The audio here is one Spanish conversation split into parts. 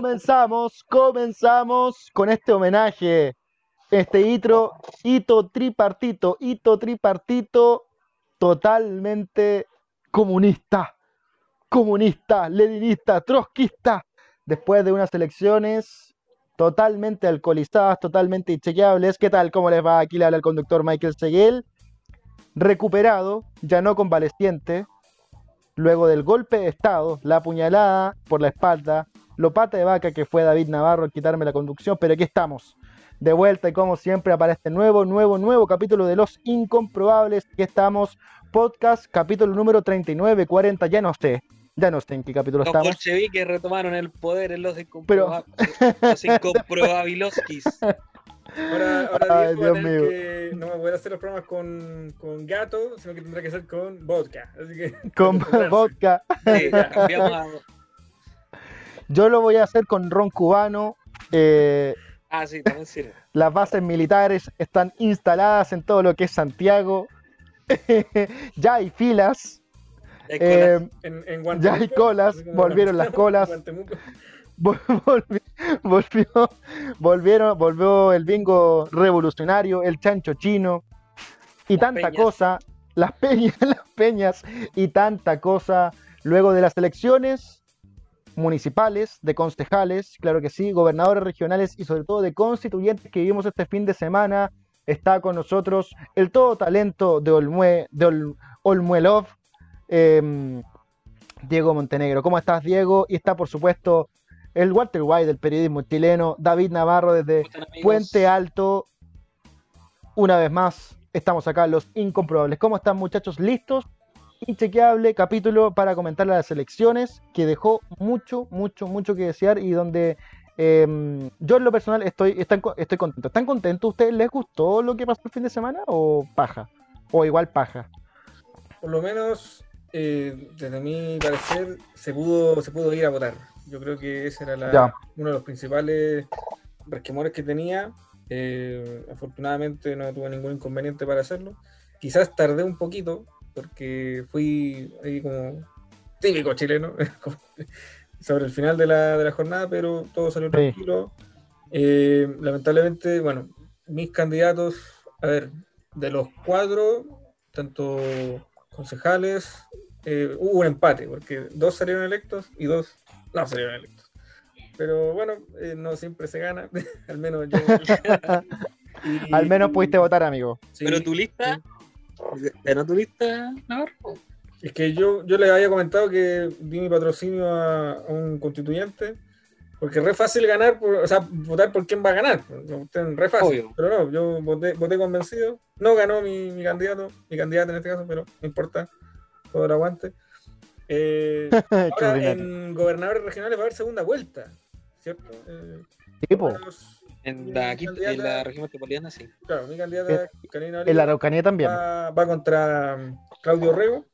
comenzamos, comenzamos con este homenaje, este hito, hito tripartito, hito tripartito totalmente comunista, comunista, leninista, trotskista, después de unas elecciones totalmente alcoholizadas, totalmente inchequeables. ¿Qué tal? ¿Cómo les va? Aquí le habla el conductor Michael Seguel, recuperado, ya no convaleciente, luego del golpe de Estado, la puñalada por la espalda, lo pata de vaca que fue David Navarro al quitarme la conducción, pero aquí estamos, de vuelta y como siempre para este nuevo, nuevo, nuevo capítulo de Los Incomprobables, que estamos, podcast, capítulo número 39, 40, ya no sé, ya no sé en qué capítulo Los estamos. bolcheviques retomaron el poder en los, Pero- incomproba- los incomprobabiloskis. Ahora, ahora Ay, a Dios mío. que no va a poder hacer los programas con, con gato, sino que tendrá que ser con vodka. Así que Con vodka. Sí, cambiamos a- Yo lo voy a hacer con ron cubano. eh, Ah, sí, también sirve. las bases militares están instaladas en todo lo que es Santiago. ya hay filas. Hay cola. eh, En, en Ya hay colas, volvieron las colas. Volvió, volvieron, volvió el bingo revolucionario, el chancho chino y Las tanta peñas. cosa, las peñas, las peñas y tanta cosa luego de las elecciones municipales, de concejales, claro que sí, gobernadores regionales y sobre todo de constituyentes que vivimos este fin de semana. Está con nosotros el todo talento de Olmue, de Ol- Olmuelov, em, Diego Montenegro. ¿Cómo estás, Diego? Y está, por supuesto, el Walter White del periodismo chileno, David Navarro desde. Puente Alto. Una vez más, estamos acá, los incomprobables. ¿Cómo están, muchachos? ¿Listos? Inchequeable capítulo para comentar las elecciones que dejó mucho, mucho, mucho que desear y donde em, yo en lo personal estoy, están estoy contento. ¿Están contentos? ¿Ustedes les gustó lo que pasó el fin de semana o paja? O igual paja. Por lo menos, eh, desde mi parecer, se pudo, se pudo ir a votar. Yo creo que ese era la- uno de los principales resquemores que tenía. Eh, afortunadamente no tuve ningún inconveniente para hacerlo. Quizás tardé un poquito, porque fui ahí como típico chileno sobre el final de la, de la jornada, pero todo salió tranquilo. Eh, lamentablemente, bueno, mis candidatos, a ver, de los cuatro, tanto concejales, eh, hubo un empate, porque dos salieron electos y dos no salieron electos. Pero bueno, eh, no siempre se gana, al menos yo. Y- Al menos pudiste votar, amigo. sí, Pero tu lista, ¿era tu lista, Navarro? Es que yo, yo les había comentado que di mi patrocinio a, a un constituyente, porque es re fácil ganar, por- o sea, votar por quién va a ganar. Es re fácil. Obvio. Pero no, yo voté, voté convencido. No ganó mi, mi candidato, mi candidata en este caso, pero no importa, todo el aguante. Eh, ahora en gobernadores regionales va a haber segunda vuelta, ¿cierto? Eh, Sí, po. los- En la, candidata- en región metropolitana, sí. claro, mi candidata, Karina En Oliva, la Araucanía también. va, va contra um, Claudio Rego.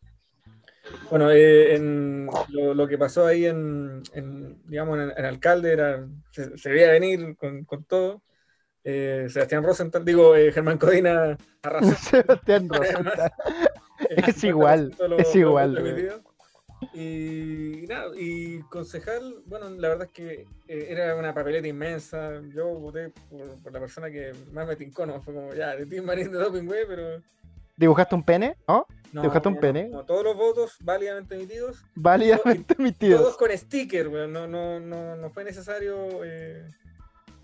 Bueno, eh, en lo, lo que pasó ahí en, en, digamos, en, en alcalde era, se, se veía venir con, con todo. Eh, Sebastián Rosenthal, digo, eh, Germán Codina arrasó. Sebastián Rosenthal. Es igual, 50% de los- es igual. Y nada, y concejal, bueno, la verdad es que eh, era una papeleta inmensa. Yo voté por, por la persona que más me tincó, ¿no? Fue como, ya, de Team Marín de Doping, güey, pero. ¿Dibujaste un pene? ¿No? No, ¿Dibujaste un no, pene? no, todos los votos válidamente emitidos, Válidamente emitidos. todos con sticker, güey. No, no, no, no fue necesario eh,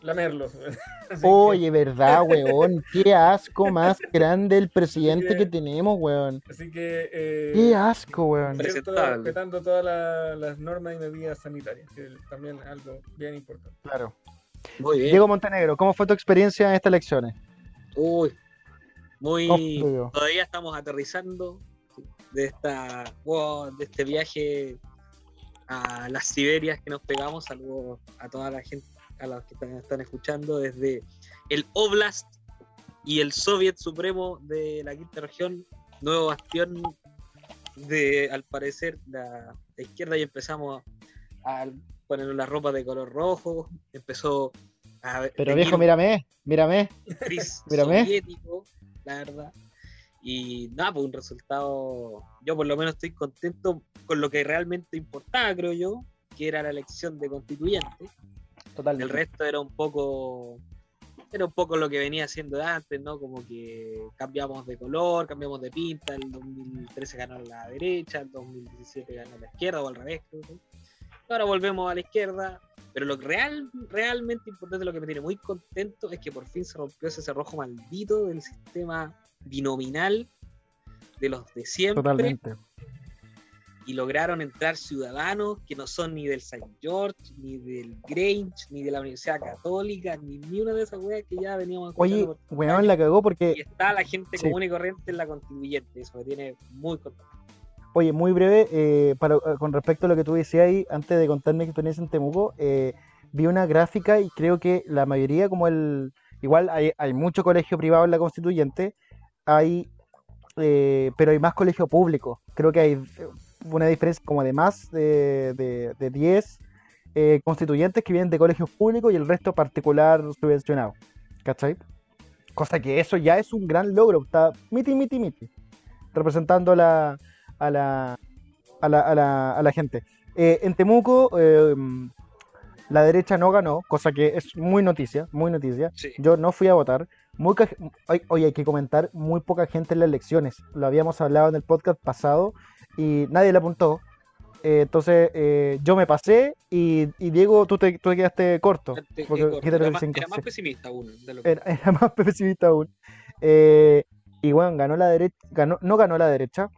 lamerlos. que- Oye, verdad, weón. Qué asco más grande el presidente que- que tenemos, weón. Así que. eh, Qué asco, weón. respetando todas la- las normas y medidas sanitarias, que también es algo bien importante. Claro. Muy bien. Diego Montenegro, ¿cómo fue tu experiencia en estas elecciones? Uy, muy. Todavía estamos aterrizando de esta wow, de este viaje a las Siberias que nos pegamos. Saludos a toda la gente, a los que están, están escuchando desde el Oblast y el Soviet Supremo de la quinta región, nuevo bastión de, al parecer, la, la izquierda y empezamos a, a poner la ropa de color rojo, empezó a Pero viejo, mírame, mírame. Mírame. soviético, la verdad. Y nada, pues un resultado, yo por lo menos estoy contento con lo que realmente importaba, creo yo, que era la elección de constituyente. El Totalmente. resto era un poco era un poco lo que venía haciendo antes, ¿no? Como que cambiamos de color, cambiamos de pinta, el 2013 ganó la derecha, el 2017 ganó la izquierda o al revés. creo que. Ahora volvemos a la izquierda, pero lo real, realmente importante, lo que me tiene muy contento es que por fin se rompió ese cerrojo maldito del sistema binominal de los de siempre Totalmente. Y lograron entrar ciudadanos que no son ni del St. George, ni del Grange, ni de la Universidad Católica, ni, ni una de esas weas que ya veníamos Oye, weón, la cagó porque Y está la gente Sí. común y corriente en la constituyente, eso me tiene muy contento. Oye, muy breve, eh, para, eh, con respecto a lo que tú decías ahí, antes de contar mi experiencia en Temuco, eh, vi una gráfica y creo que la mayoría, como el. Igual hay, hay mucho colegio privado en la constituyente, hay, eh, pero hay más colegio público. Creo que hay eh, una diferencia como de más de, de, de 10 eh, constituyentes que vienen de colegios públicos y el resto particular subvencionado. ¿Cachai? Cosa que eso ya es un gran logro. Está miti, miti, miti. Representando la, a la, a la, a la, a la gente. Eh, en Temuco, eh, la derecha no ganó, cosa que es muy noticia, muy noticia. Sí. Yo no fui a votar. Muy Oye, oye, hay que comentar, muy poca gente en las elecciones. Lo habíamos hablado en el podcast pasado y nadie le apuntó. Eh, entonces eh, yo me pasé y, y Diego, tú te, tú te quedaste corto. Te- porque corto. era, más, era más pesimista aún. de lo que- Era, era más pesimista aún. Eh, y bueno, ganó la derecha, ganó, no ganó la derecha.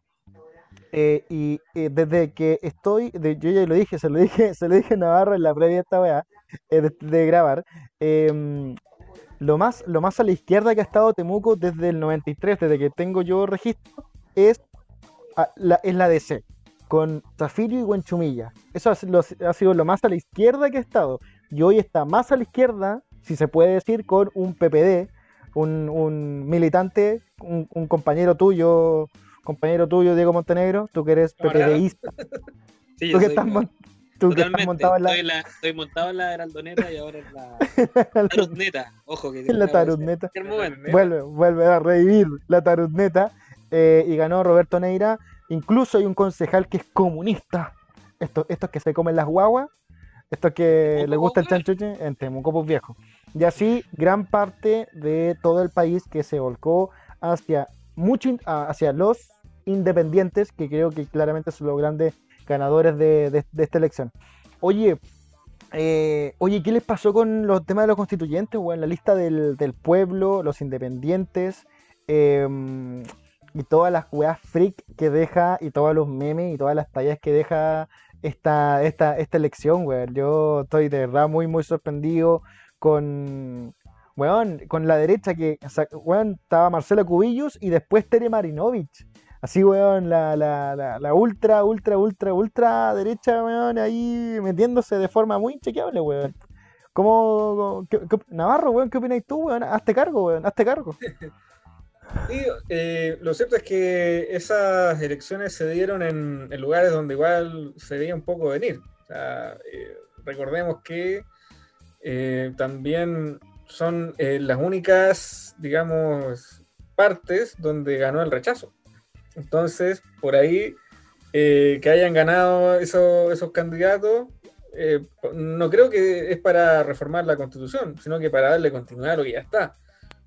Eh, y desde que estoy, de- yo ya lo dije, se lo dije, se lo dije a Navarro en la previa de esta weá, eh, de, de grabar. em, lo más, lo más a la izquierda que ha estado Temuco desde el 93, desde que tengo yo registro, es, a- la, es la DC, con Zafirio y Huenchumilla. Eso ha, sido- ha sido lo más a la izquierda que ha estado. Y hoy está más a la izquierda, si se puede decir, con un PPD, un, un militante, un, un compañero tuyo, compañero tuyo, Diego Montenegro, tú que eres. PPDista, Sí, tú que estás, tú que montado en la, Estoy, en la- estoy montado en la heraldoneta y ahora en la tarotneta. Ojo que en la. Vuelve, vuelve a revivir la tarotneta eh, y ganó Roberto Neira. Incluso hay un concejal que es comunista. Estos, estos que se comen las guaguas, estos que ¿Temuco, les gusta el chanchuche, en Temuco pues viejo. Y así gran parte de todo el país que se volcó hacia, mucho, hacia los independientes, que creo que claramente son los grandes ganadores de, de- de esta elección. Oye, eh, oye, ¿qué les pasó con los temas de los constituyentes? en la lista del, del pueblo, los independientes, em, y todas las weas freak que deja, y todos los memes y todas las tallas que deja esta, esta, esta elección, weón. Yo estoy de verdad muy, muy sorprendido con, weón, con la derecha que, o weón, estaba Marcela Cubillos y después Tere Marinovich. Así, weón, la, la, la, la ultra, ultra, ultra, ultra derecha, weón, ahí metiéndose de forma muy inchequeable, weón. ¿Cómo, Navarro, weón, qué opinas tú, weón? Hazte cargo, weón, hazte cargo. Y eh, lo cierto es que esas elecciones se dieron en, lugares donde igual se veía un poco venir. Eh, recordemos que eh, también son eh, las únicas, digamos, partes donde ganó el rechazo. Entonces, por ahí, que hayan ganado esos, esos candidatos, no creo que es para reformar la constitución, sino que para darle continuidad a lo que ya está.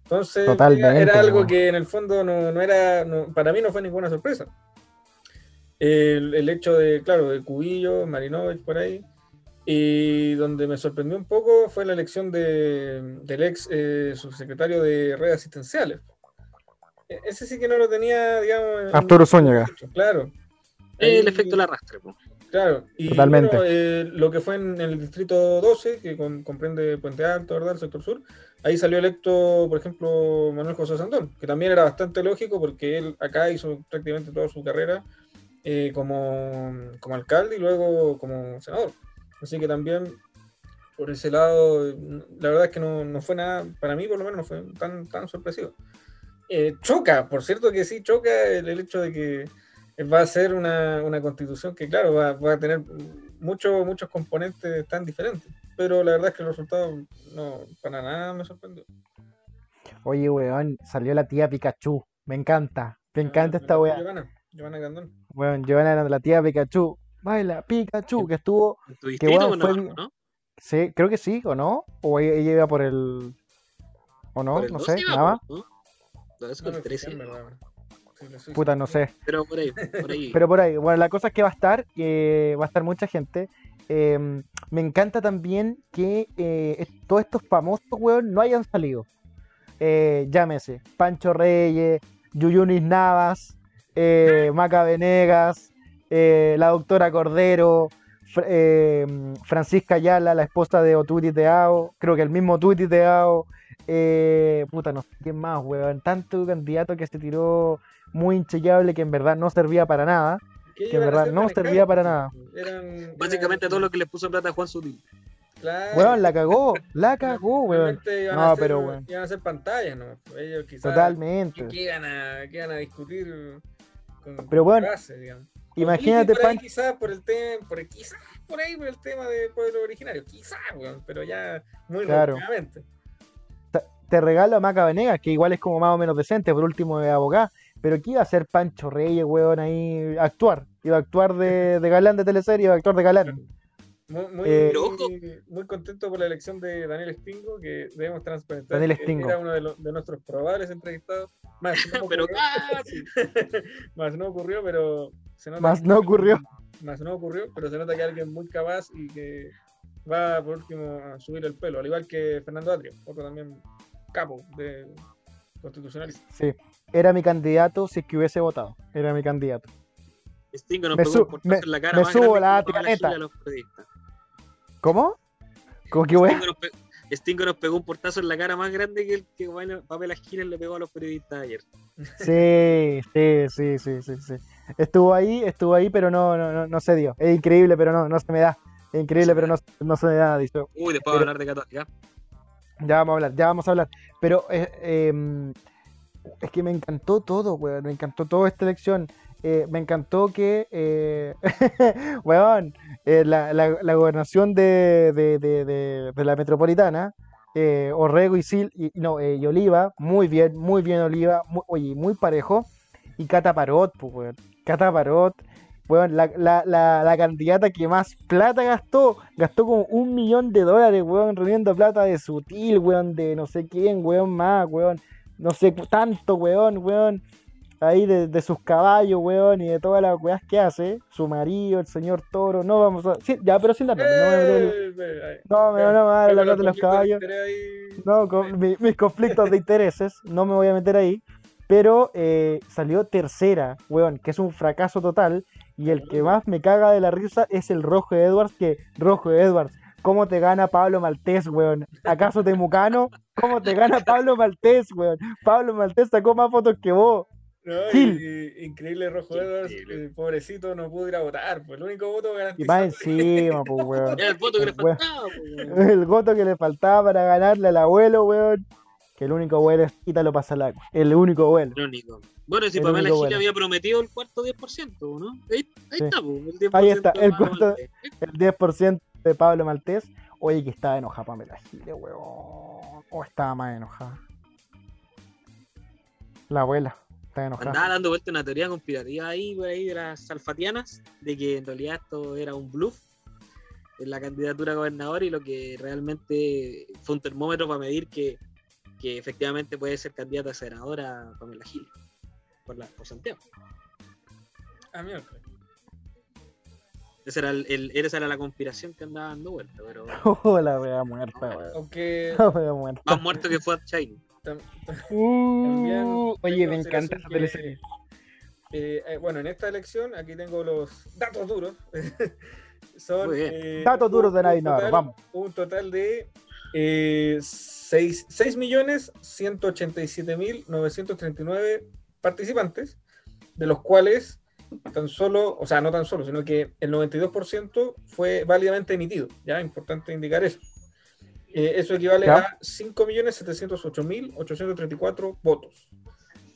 Entonces, Totalmente, era, algo que en el fondo no, no era, no- para mí no fue ninguna sorpresa. El, el hecho de, claro, de Cubillo, Marinovich por ahí, y donde me sorprendió un poco fue la elección de, del ex eh, subsecretario de redes asistenciales. E- Ese sí que no lo tenía, digamos. en- Arturo Zúñiga. Claro. El efecto del arrastre. po. Claro, y Totalmente. bueno, eh, lo que fue en el distrito 12, que com- comprende Puente Alto, ¿verdad? El sector sur, ahí salió electo, por ejemplo, Manuel José Santón, que también era bastante lógico porque él acá hizo prácticamente toda su carrera eh, como, como alcalde y luego como senador. Así que también, por ese lado, la verdad es que no, no fue nada, para mí por lo menos no fue tan, tan sorpresivo. Eh, choca, por cierto que sí, choca el, el hecho de que va a ser una, una constitución que, claro, va, va a tener muchos muchos componentes tan diferentes. Pero la verdad es que el resultado no, para nada me sorprendió. Oye, weón, salió la tía Pikachu. Me encanta. Me encanta Me esta weá. Giovanna, Giovanna Gandón. Weón, Giovanna, la tía Pikachu. baila Pikachu, que estuvo, En tu bueno, bueno, fue. ¿no? sí, creo que sí, ¿o no? O ella, ella iba por el, o no, no 12 sé, nada. ¿no? No con me el 13, Puta, no sé. pero por ahí, por ahí. Pero por ahí, bueno, la cosa es que va a estar, eh, va a estar mucha gente. Eh, me encanta también que eh, todos estos famosos, weón, no hayan salido. Eh, llámese, Pancho Reyes, Yuyunis Navas, eh, Maca Venegas, eh, la doctora Cordero, Fr- eh, Francisca Ayala, la esposa de Otuti Teao, creo que el mismo Tuti Teao, eh, puta, no sé quién más, weón, tanto candidato que se tiró muy inchequeable que en verdad no servía para nada. ¿Qué que en verdad no servía para nada. Eran, Básicamente eran- todo lo que le puso plata a Juan Sutil. Claro. Weón, la cagó, la cagó, weón. No, a hacer, pero, weón. Iban a hacer pantallas, ¿no? Ellos quizás. Totalmente. ¿Qué, qué iban a, qué iban a discutir con, Pero, digamos? Imagínate, por ahí, Pan- Quizás por el tema, por el, quizás por ahí por el tema de pueblo originario, quizás, weón, pero ya muy Claro. rápidamente. te regalo a Maca Venegas, que igual es como más o menos decente, por último de abogado. Pero ¿qué iba a hacer Pancho Reyes, weón, ahí? Actuar. Iba a actuar de, de galán de teleserie, iba a actuar de galán. Muy, muy, Eh, Pero muy contento por la elección de Daniel Stingo, que debemos transparentar. Daniel Stingo. Era uno de, los- de nuestros probables entrevistados. Más no, Pero ocurrió, casi. más no ocurrió, pero se nota Más que- no ocurrió. Más no ocurrió, pero se nota que alguien muy capaz y que va por último a subir el pelo, al igual que Fernando Atrio, otro también capo de constitucionalista. Sí. Era mi candidato si es que hubiese votado. Era mi candidato. Stingo nos Me pegó su- un portazo me- en la cara me más subo grande la que Pamela patineta. Giles a los periodistas. ¿Cómo? ¿Cómo que? Stingo nos, pe- Stingo nos pegó un portazo en la cara más grande que el que bueno, Pamela Giles le pegó a los periodistas ayer. Sí, sí, sí, sí, sí, sí. Estuvo ahí, estuvo ahí, pero no, no, no, no se dio. Es increíble, pero no, no se me da. Es increíble, pero no, no se me da, dice. Uy, después Pero- vamos a hablar de Católica. Ya vamos a hablar, ya vamos a hablar. Pero eh, em, es que me encantó todo, weón. Me encantó toda esta elección. Eh, me encantó que, eh, weón, eh, la, la- gobernación de, de- de- de- la metropolitana, eh, Orrego y Sil, y, no, y Oliva, muy bien, muy bien Oliva, muy, oye, muy parejo. Y Cata Parot, pues, weón. Cata Parot, weón, la, la candidata que más plata gastó, gastó como un millón de dólares, weón, reuniendo plata de sutil, weón, de no sé quién, weón, más, weón, no sé tanto, weón, weón, ahí de, de sus caballos, weón, y de todas las weas que hace, su marido, el señor Toro, no vamos a, sí, ya, pero sin la nombre, no me Eh, no me voy a dar la plata de los caballos. No, con mi- mis conflictos de intereses, no me voy a meter ahí. Pero eh, salió tercera, weón, que es un fracaso total. Y el que más me caga de la risa es el Rojo Edwards, que Rojo Edwards, ¿cómo te gana Pablo Maltés, weón? ¿Acaso Temucano? ¿Cómo te gana Pablo Maltés, weón? Pablo Maltés sacó más fotos que vos. No, y- Gil. y- increíble Rojo Edwards, el pobrecito no pudo ir a votar, pues el único voto Y garantizado. más encima, pues, weón. Era el voto que le faltaba. pues, weón. El voto que le faltaba para ganarle al abuelo, weón. Que el único abuelo es Ítalo Pasalaco. El único abuelo. El único. Bueno, si El Pamela bueno. había prometido el cuarto 10%, ¿no? Ahí, ahí Sí. está, pues, el 10% Ahí está, el cuarto-. El 10% de Pablo Maltés. Oye, que estaba enojada Pamela Giles, weón. O estaba más enojada. La abuela está enojada. Andaba dando vuelta una teoría conspirativa ahí, por ahí de las alfatianas, de que en realidad esto era un bluff en la candidatura a gobernador y lo que realmente fue un termómetro para medir que, que efectivamente puede ser candidata a senadora Pamela Giles por, la, por Santiago. Ah, miércoles. Esa era, el, el- esa era la conspiración que andaba dando vuelta, pero Oh, la wea muerta, weón. Aunque La wea muerta. más muerto que fue tam- Uh, oye, me en encanta esa teleserie. eh, eh, bueno, en esta elección, aquí tengo los datos duros. Son Muy bien. eh, Datos duros de Nadie total- vamos. Un total de eh, 6.187.939 participantes, de los cuales tan solo, o sea, no tan solo, sino que el 92% fue válidamente emitido. Ya, importante indicar eso. Eh, eso equivale Ya. a 5.708.834 votos.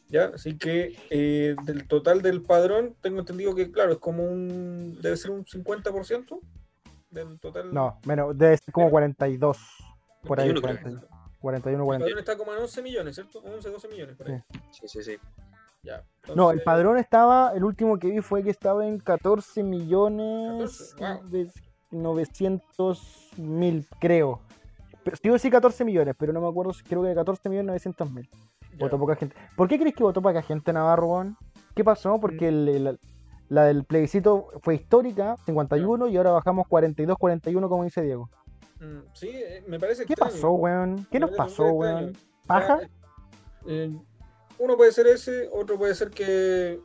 ¿Ya? Así que eh, del total del padrón, tengo entendido que, claro, es como un. debe ser un 50% del total. No, menos, debe ser como 42. Por ahí, 41 creo. 40, 41, El 40. padrón está como en 11 millones, ¿cierto? 11, 12 millones por ahí. Sí. Sí, sí, sí. Ya. No, el padrón estaba, el último que vi fue que estaba en 14 millones 14, wow. de 900 mil, creo. Pero, sí o sí 14 millones, pero no me acuerdo, si- creo que 14 millones 900 mil. Votó poca gente. ¿Por qué crees que votó poca gente Navarro, weón? ¿Qué pasó? Porque el- el- la del plebiscito fue histórica, 51, y ahora bajamos 42-41, como dice Diego. Mm, Sí, eh, me parece ¿Qué extraño. pasó, weón? ¿Qué Me nos pasó, weón? ¿Paja? eh, uno puede ser ese, otro puede ser que,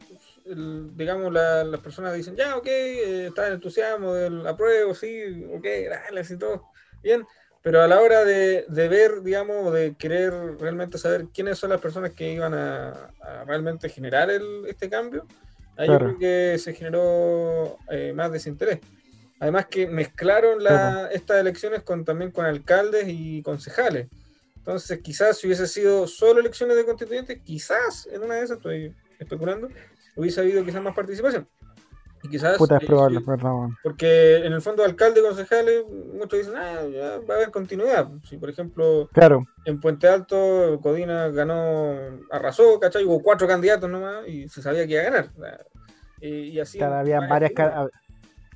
el- digamos, la- las personas dicen, ya, ok, eh, está en entusiasmo del apruebo, sí, ok, dale, así todo, bien, pero a la hora de, de ver, digamos, de querer realmente saber quiénes son las personas que iban a, a realmente generar el- este cambio, ahí Claro. yo creo que se generó eh, más desinterés. Además que mezclaron la- estas elecciones con, también con alcaldes y concejales. Entonces, quizás si hubiese sido solo elecciones de constituyentes, quizás en una de esas, estoy especulando, hubiese habido quizás más participación. Y quizás, Puta, es eh, probable, verdad, weón. porque en el fondo alcalde y concejales, muchos dicen, ah, ya va a haber continuidad. Si por ejemplo Claro, en Puente Alto Codina ganó, arrasó, ¿cachai? Hubo cuatro candidatos nomás y se sabía que iba a ganar. Y, y así. claro, habían varias,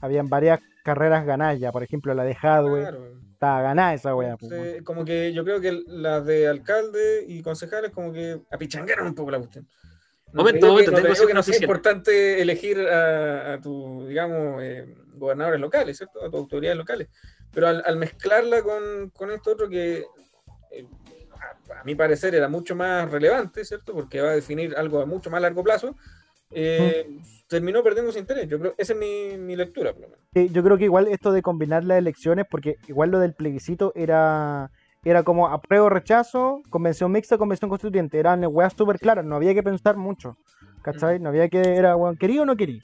habían varias carreras ganadas ya, por ejemplo, la de Hadwe, Claro. Estaba ganada esa weá. pues, como que yo creo que las de alcalde y concejales como que apichangaron un poco la cuestión. No Momento, momento, que, no te tengo que no sea importante elegir a, a tu, digamos, eh, gobernadores locales, ¿cierto? A tus autoridades locales. Pero al, al mezclarla con, con esto otro que, eh, a, a mi parecer, era mucho más relevante, ¿cierto? Porque va a definir algo a mucho más largo plazo, eh, terminó perdiendo su interés. Yo creo, esa es mi, mi lectura, por lo menos. Sí, yo creo que igual esto de combinar las elecciones, porque igual lo del plebiscito era, era como apruebo rechazo, convención mixta, convención constituyente. Eran weas súper claras, no había que pensar mucho. ¿Cachai? No había que, era, weón, ¿querí o no querí?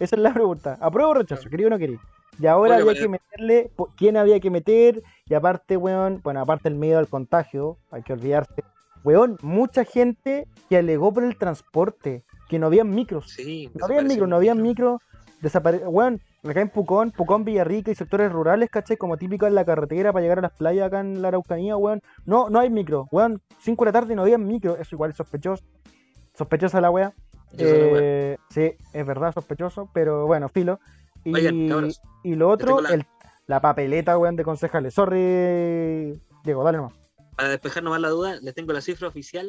Esa es la pregunta. ¿Apruebo o rechazo? Claro. ¿Querí o no querí? Y ahora Oye, había que meterle quién había que meter, y aparte, weón, bueno, aparte el miedo al contagio, hay que olvidarse. Weón, mucha gente que alegó por el transporte, que no habían micros. Sí, No había micro, no había micro. Desapare... Bueno, acá en Pucón, Pucón, Villarrica y sectores rurales, ¿cachai? Como típico en la carretera para llegar a las playas acá en la Araucanía, weón. No, no hay micro, weón. 5 de la tarde no había micro. Eso igual es sospechoso. Sospechosa la wea. Eh, sí, es verdad, sospechoso, pero bueno, filo. Y, Oigan, y lo otro, la- el- la papeleta, weón, de concejales. Sorry, Diego, dale nomás. Para despejar nomás la duda, les tengo la cifra oficial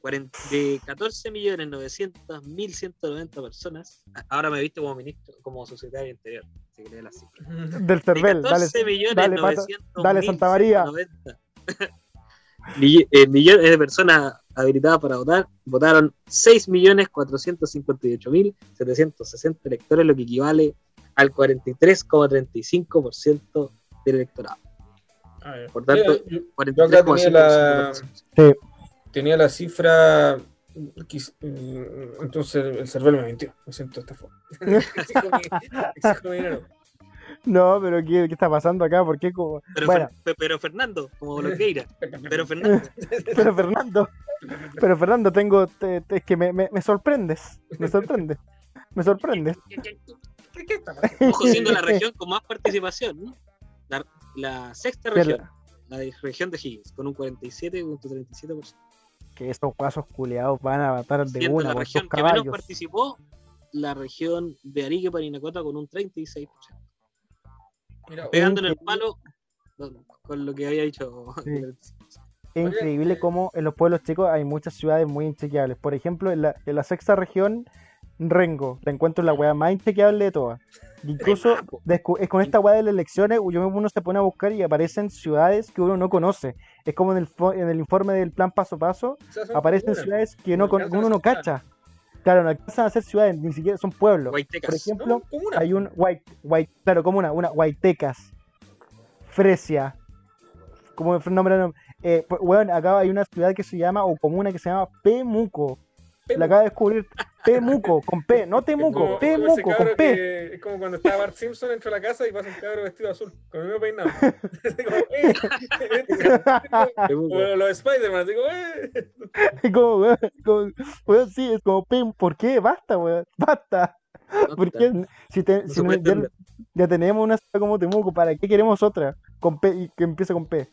40 de 14.900.190 personas. A- Ahora me viste como ministro, como secretario interior. Si querés las cifras. Del Cervel, de dale. 14 millones dale, 900 dale, Santa María. 190. Mill- eh, millones de personas habilitadas para votar, votaron 6.458.760 electores, lo que equivale al 43,35% del electorado. Por tanto, Mira, yo- Yo acá tenía 43,5% la- Sí, tenía la cifra. mm, Entonces el cerebro me mintió. Me siento esta forma. exijo, mi, exijo mi dinero. no, pero ¿qué, qué está pasando acá? ¿Por qué? Como... Pero, Bueno, Fer- pero Fernando, como Bloqueira. Pero Fernando, pero Fernando, pero Fernando, tengo, te- te- es que me, me, me sorprendes, me sorprendes, me sorprendes. ¿Qué, qué está pasando? ojo siendo la región con más participación, ¿no? la, la sexta región, la- la de región de Higgins, con un 47.37%. Que esos guasos culeados van a matar de Siendo una la región que menos participó, la región de Arique Parinacota con un 36%. Mira, Pegando en el palo con- lo que había dicho. Sí. Es increíble cómo en los pueblos chicos hay muchas ciudades muy inchequeables. Por ejemplo, en la, en la sexta región, Rengo, la encuentro la weá más inchequeable de todas. Incluso es con esta weá de las elecciones, uno se pone a buscar y aparecen ciudades que uno no conoce. Es como en el, fo- en el informe del plan paso a paso, aparecen ciudades que no uno no cacha. Claro, no alcanzan a ser ciudades, ni siquiera son pueblos. Guaytecas. Por ejemplo, No, hay un white, white, claro, como una, una Guaitecas, Fresia, como el nombre, no- eh, pues, weón, acá hay una ciudad que se llama, o comuna que se llama Pemuco, la acabo de descubrir, Pemuco, con P, no como- Temuco, como con P, que- es como cuando estaba Bart Simpson dentro de la casa y pasa un cabro vestido azul, con el mismo peinado. Como, "Eh". Como los Spider-Man, así como, "Eh". Es como, weón, como- weón, sí, es como P, ¿por qué? Basta, weón, basta, No, ¿por qué? Si, te- No si se no- puede ya, tenemos una ciudad como Temuco, ¿para qué queremos otra? Con P y que empiece con P.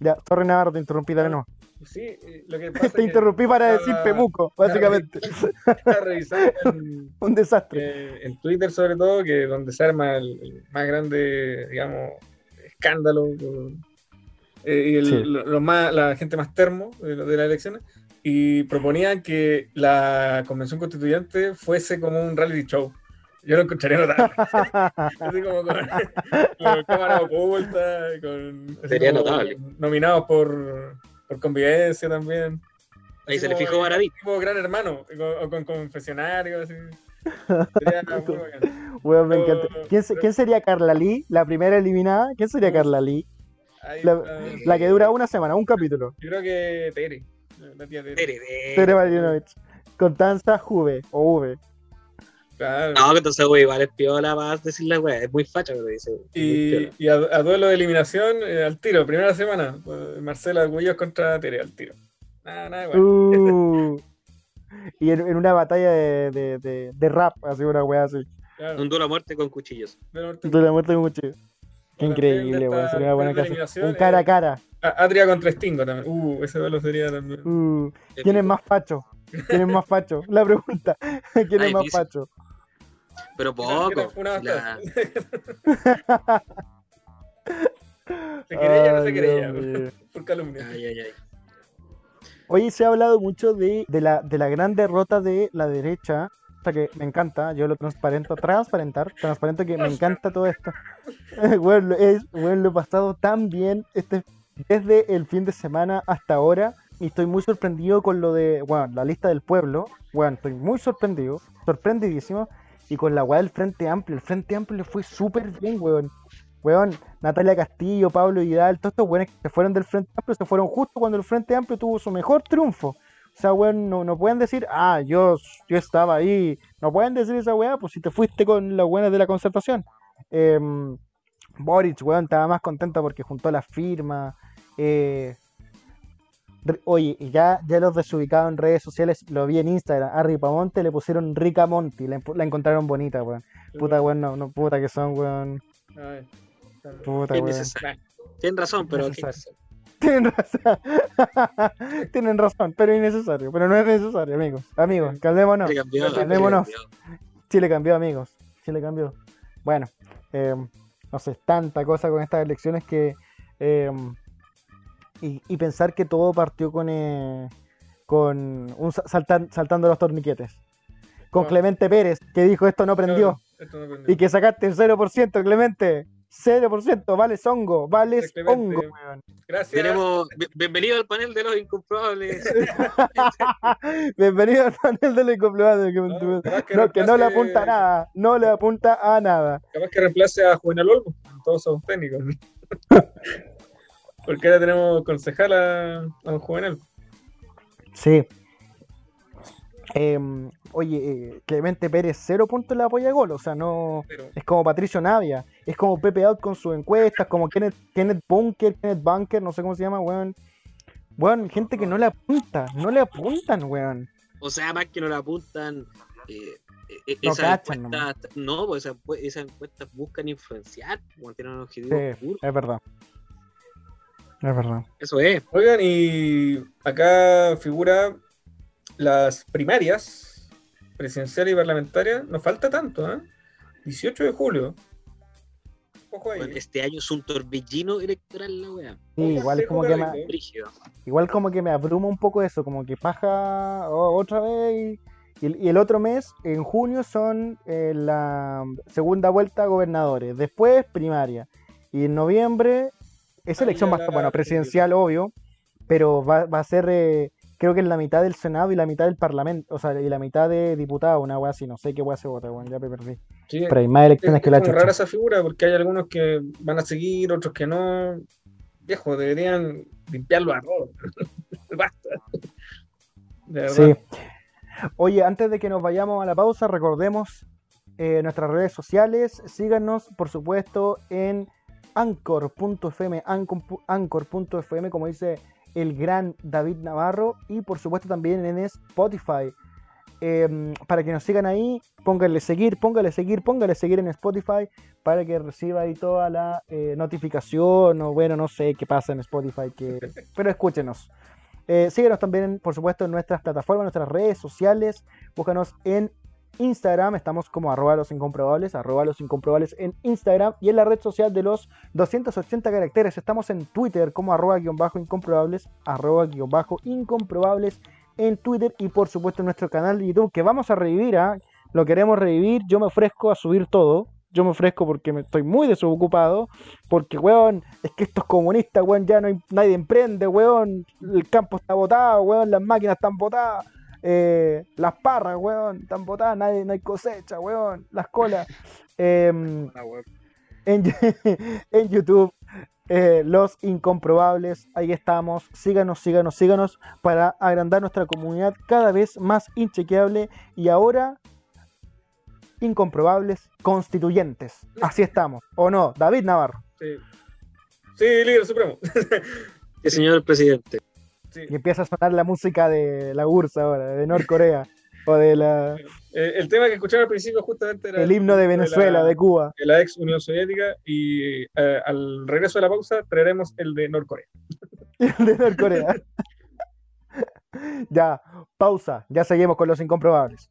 Ya, sorry Navarro, te interrumpí, dale no. Sí, eh, lo que pasa Te interrumpí para decir Pemuco, básicamente. en, Un desastre. eh, en Twitter sobre todo, que donde se arma el, el más grande, digamos, escándalo eh, y el- Sí. lo- lo más, la gente más termo de, de las elecciones, y proponían que la convención constituyente fuese como un reality show. Yo lo encontraría notable. así como con, con cámara oculta, con, Sería como notable. nominados por, por convivencia también. Ahí Así se le fijó Maravilla. Tipo gran hermano, o con confesionario, así. Sería muy bacán. Weón, me encanta. ¿Quién, se- quién sería Carla Lee? La primera eliminada. ¿Quién sería Carla Lee? Ahí La- que dura una semana, un capítulo. Yo creo que Tere, la tía Tere. Tere, Tere. Tere Marinovich. Constanza Juve o V. Claro. No, que entonces, güey, igual es piola para decir la weá. Es muy facha, pero dice. muy Y, a, a duelo de eliminación, eh, al tiro, primera semana. pues, Marcela Arguellos contra Tere, al tiro. Nada, nada, igual. Uh. Y en, en una batalla de, de, de, de rap, así una weá así. Claro. Un duelo a muerte con cuchillos. Pero- De la muerte de un cuchillo. Qué increíble, weón. Sería una buena casa. Un cara a eh, cara. A- Adria contra Stingo también. Uh, ese duelo sería también. Uh. ¿Quién es más facho? ¿Quién es más facho? La pregunta. ¿Quién es más facho? Pero ¿Qué tan- qué tan poco. la-? ¿Se querella o no se querella? Dios mío. Por calumnia. Ay, ay, ay. Oye, se ha hablado mucho de, de, la, de la gran derrota de la derecha, hasta que me encanta, yo lo transparento, transparentar, transparento que me encanta todo esto. bueno, lo- es, bueno, lo he pasado tan bien este, desde el fin de semana hasta ahora y estoy muy sorprendido con lo de, bueno, la lista del pueblo, bueno, estoy muy sorprendido, sorprendidísimo, y con la weá del Frente Amplio, el Frente Amplio le fue súper bien, weón. Weón, Natalia Castillo, Pablo Vidal, todos estos weones que se fueron del Frente Amplio se fueron justo cuando el Frente Amplio tuvo su mejor triunfo. O sea, weón, no, no pueden decir, ah, yo, yo estaba ahí. No pueden decir esa weá, pues si te fuiste con las buenas de la concertación. Em, Boric, weón, estaba más contenta porque juntó las firmas. eh, Oye, ya, ya los desubicados en redes sociales, lo vi en Instagram, a Ripamonte le pusieron Rica Monti, la, la encontraron bonita, weón. Puta, weón, no, no, puta que son, weón. Ay, Puta, weón. Tienen razón, pero. Tienen razón. Tienen razón, pero innecesario. Pero no es necesario, amigos. Amigos, calmémonos. Chile cambió, Chile Calmémonos. cambió. Chile cambió, amigos. Chile cambió. Bueno, eh, no sé, tanta cosa con estas elecciones que. eh, y, y pensar que todo partió con. eh, con un sa- saltan- saltando los torniquetes. Con. Clemente Pérez, que dijo esto no prendió. Claro, esto no prendió. Y que sacaste el 0%, Clemente. 0%, vale hongo, vale Clemente. hongo, weón. Gracias. Tenemos. bi- Bienvenido al panel de los incomprobables. Bienvenido al panel de la incomprobable, que, No, que no, que no le apunta a nada, no le apunta a nada. Capaz que reemplace a Juvenal Olmo. Todos son técnicos. Porque ahora tenemos concejal a, a un Juvenal. Sí. Em, oye, eh, Clemente Pérez, cero puntos le apoya a gol, o sea, no. Pero Es como Patricio Navia, es como Pepe Out con sus encuestas, como Kenneth, Kenneth Bunker, Kenneth Bunker, no sé cómo se llama, weón. Weón, gente que no le apunta, no le apuntan, weón. O sea, más que no la apuntan. Eh, eh, No esas cachan encuestas, no, pues esas, esas encuestas buscan influenciar, como tienen un objetivo Sí, oscuro. es verdad. Es verdad. Eso es. Oigan, y acá figura las primarias presidencial y parlamentaria. Nos falta tanto, ¿eh? 18 de julio. Ojo ahí. Bueno, este año es un torbellino electoral la. Sí, Ojo, igual como que me. Igual como que me abruma un poco eso, como que paja o- otra vez y, y- y el otro mes, en junio, son eh, la segunda vuelta a gobernadores, después primaria y en noviembre esa Ahí elección estar, bueno, presidencial obvio, pero va, va a ser eh, creo que en la mitad del Senado y la mitad del Parlamento, o sea, y la mitad de diputados, una wea así, no sé qué wea se vota, weón, ya me perdí. Sí, Pero hay más es, elecciones que la es rara esa figura porque hay algunos que van a seguir, otros que no. Viejo, deberían limpiarlo a todos. Basta. De. Sí. Oye, antes de que nos vayamos a la pausa, recordemos eh, nuestras redes sociales. Síganos, por supuesto, en anchor.fm, anchor- anchor.fm, como dice el gran David Navarro, y por supuesto también en Spotify. eh, para que nos sigan ahí, pónganle seguir, póngale seguir, póngale seguir en Spotify para que reciba ahí toda la eh, notificación o bueno, no sé qué pasa en Spotify, que... pero escúchenos. Eh, síguenos también, por supuesto, en nuestras plataformas, en nuestras redes sociales. Búscanos en Instagram, estamos como arroba los incomprobables, arroba los incomprobables en Instagram y en la red social de los 280 caracteres. Estamos en Twitter como arroba guion bajo incomprobables, arroba guion bajo incomprobables en Twitter y por supuesto en nuestro canal de YouTube que vamos a revivir, ¿ah? lo queremos revivir, yo me ofrezco a subir todo. Yo me ofrezco porque me estoy muy desocupado. Porque, weón, es que estos comunistas, weón, ya no hay, nadie emprende, weón. El campo está botado, weón, las máquinas están botadas. Eh, las parras, weón, están botadas, nadie, no hay cosecha, weón, las colas. Em, Ah, en, en YouTube, eh, Los Incomprobables, ahí estamos. Síganos, síganos, síganos para agrandar nuestra comunidad cada vez más inchequeable y ahora incomprobables constituyentes. Así estamos, ¿o no? David Navarro. Sí, sí líder supremo. Sí, señor presidente. Sí. Y empieza a sonar la música de la URSS ahora, de Norcorea, o de la, Eh, el tema que escuchaba al principio justamente era el himno de Venezuela, la- de Cuba. de la ex Unión Soviética y eh, al regreso de la pausa traeremos el de Norcorea. de Norcorea. ya, pausa, ya seguimos con los incomprobables.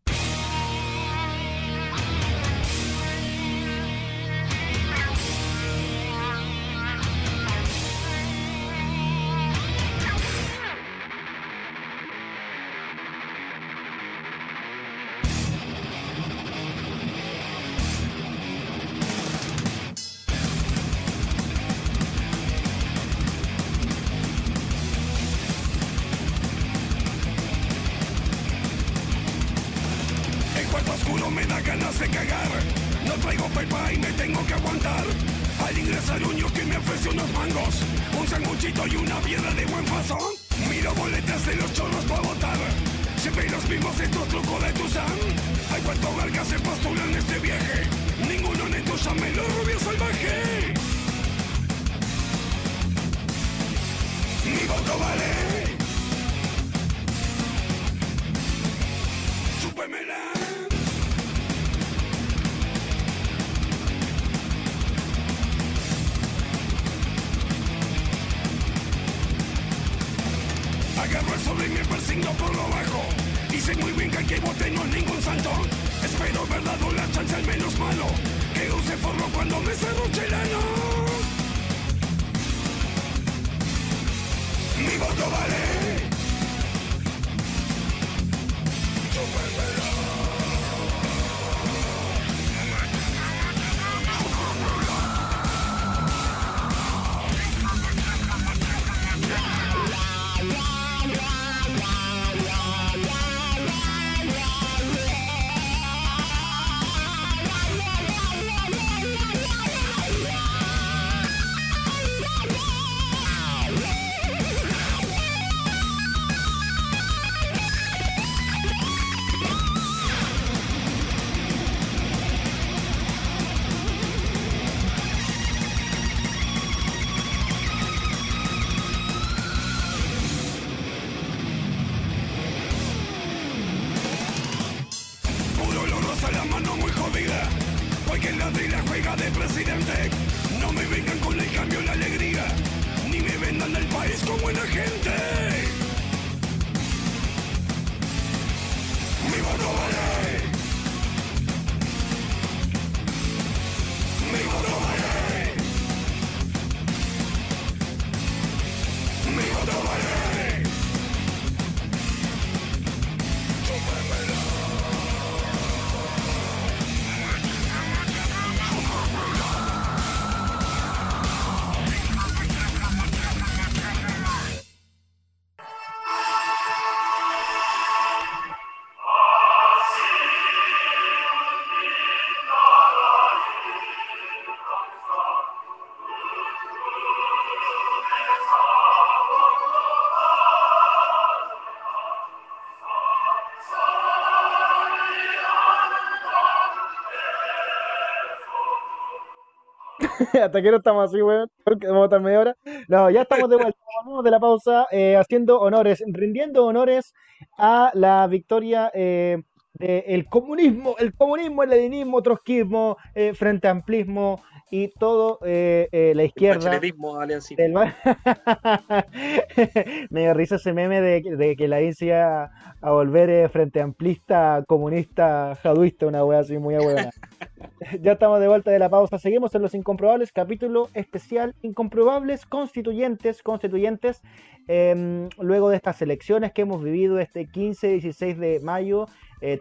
Hasta que no estamos así, weón. Porque vamos a estar media hora. No, ya estamos de vuelta. Volvemos de la pausa eh, haciendo honores, rindiendo honores a la victoria eh, del comunismo, el comunismo, el leninismo, trotskismo, eh, frente amplismo y todo eh, eh, la izquierda. Aliancito. del Me dio risa ese meme de, de que la INSI a volver eh, frente amplista, comunista, jaduista, una wea así muy buena. ya estamos de vuelta de la pausa. Seguimos en Los Incomprobables, capítulo especial Incomprobables Constituyentes, Constituyentes. Em, luego de estas elecciones que hemos vivido este 15 y 16 de mayo,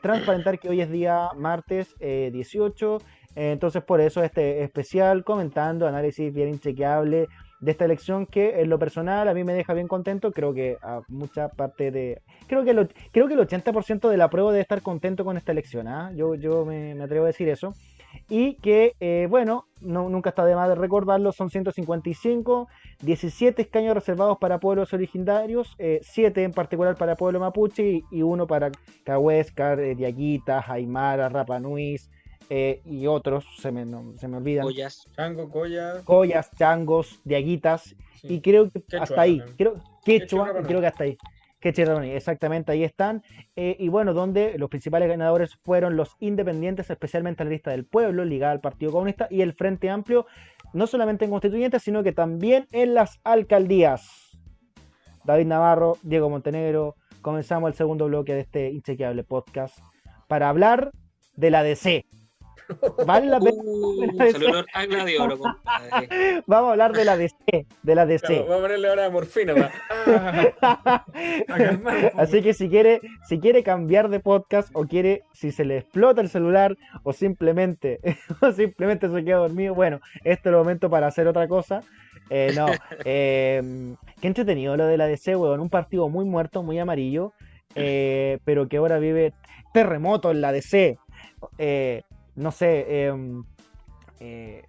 transparentar que hoy es día martes eh, 18. Eh, entonces, por eso este especial comentando, análisis bien inchequeable de esta elección que en lo personal a mí me deja bien contento. Creo que a mucha parte de. Creo que, lo- creo que el 80% de la prueba debe estar contento con esta elección. ¿ah? Yo, yo me, me atrevo a decir eso. Y que, eh, bueno, no, nunca está de más de recordarlo, son 155, 17 escaños reservados para pueblos originarios, 7 en particular para pueblo mapuche y, y uno para Cahuéscar, eh, Diaguitas, Aymara, Rapanuis eh, y otros, se me, no- se me olvidan. Ollas. Chango, Coya. Collas, changos, diaguitas, sí. y creo que Quechua hasta ahí, creo, Quechua, creo que hasta ahí. Quechua exactamente, ahí están. Eh, y bueno, donde los principales ganadores fueron los independientes, especialmente la lista del pueblo, ligada al Partido Comunista, y el Frente Amplio, no solamente en constituyentes, sino que también en las alcaldías. David Navarro, Diego Montenegro, comenzamos el segundo bloque de este inchequeable podcast para hablar de la DC. Vale la pena- Uh, salió olor a gladiolo, compadre. Vamos a hablar de la DC, de la DC. Claro, vamos a ponerle ahora morfina. Ah, a calmar, po. Así que si quiere, si quiere cambiar de podcast o quiere, si se le explota el celular o simplemente, o simplemente se queda dormido, bueno, este es el momento para hacer otra cosa. Eh, no, eh, qué entretenido lo de la DC, weón. Un partido muy muerto, muy amarillo, eh, pero que ahora vive terremoto en la DC. Eh, no sé, eh, eh,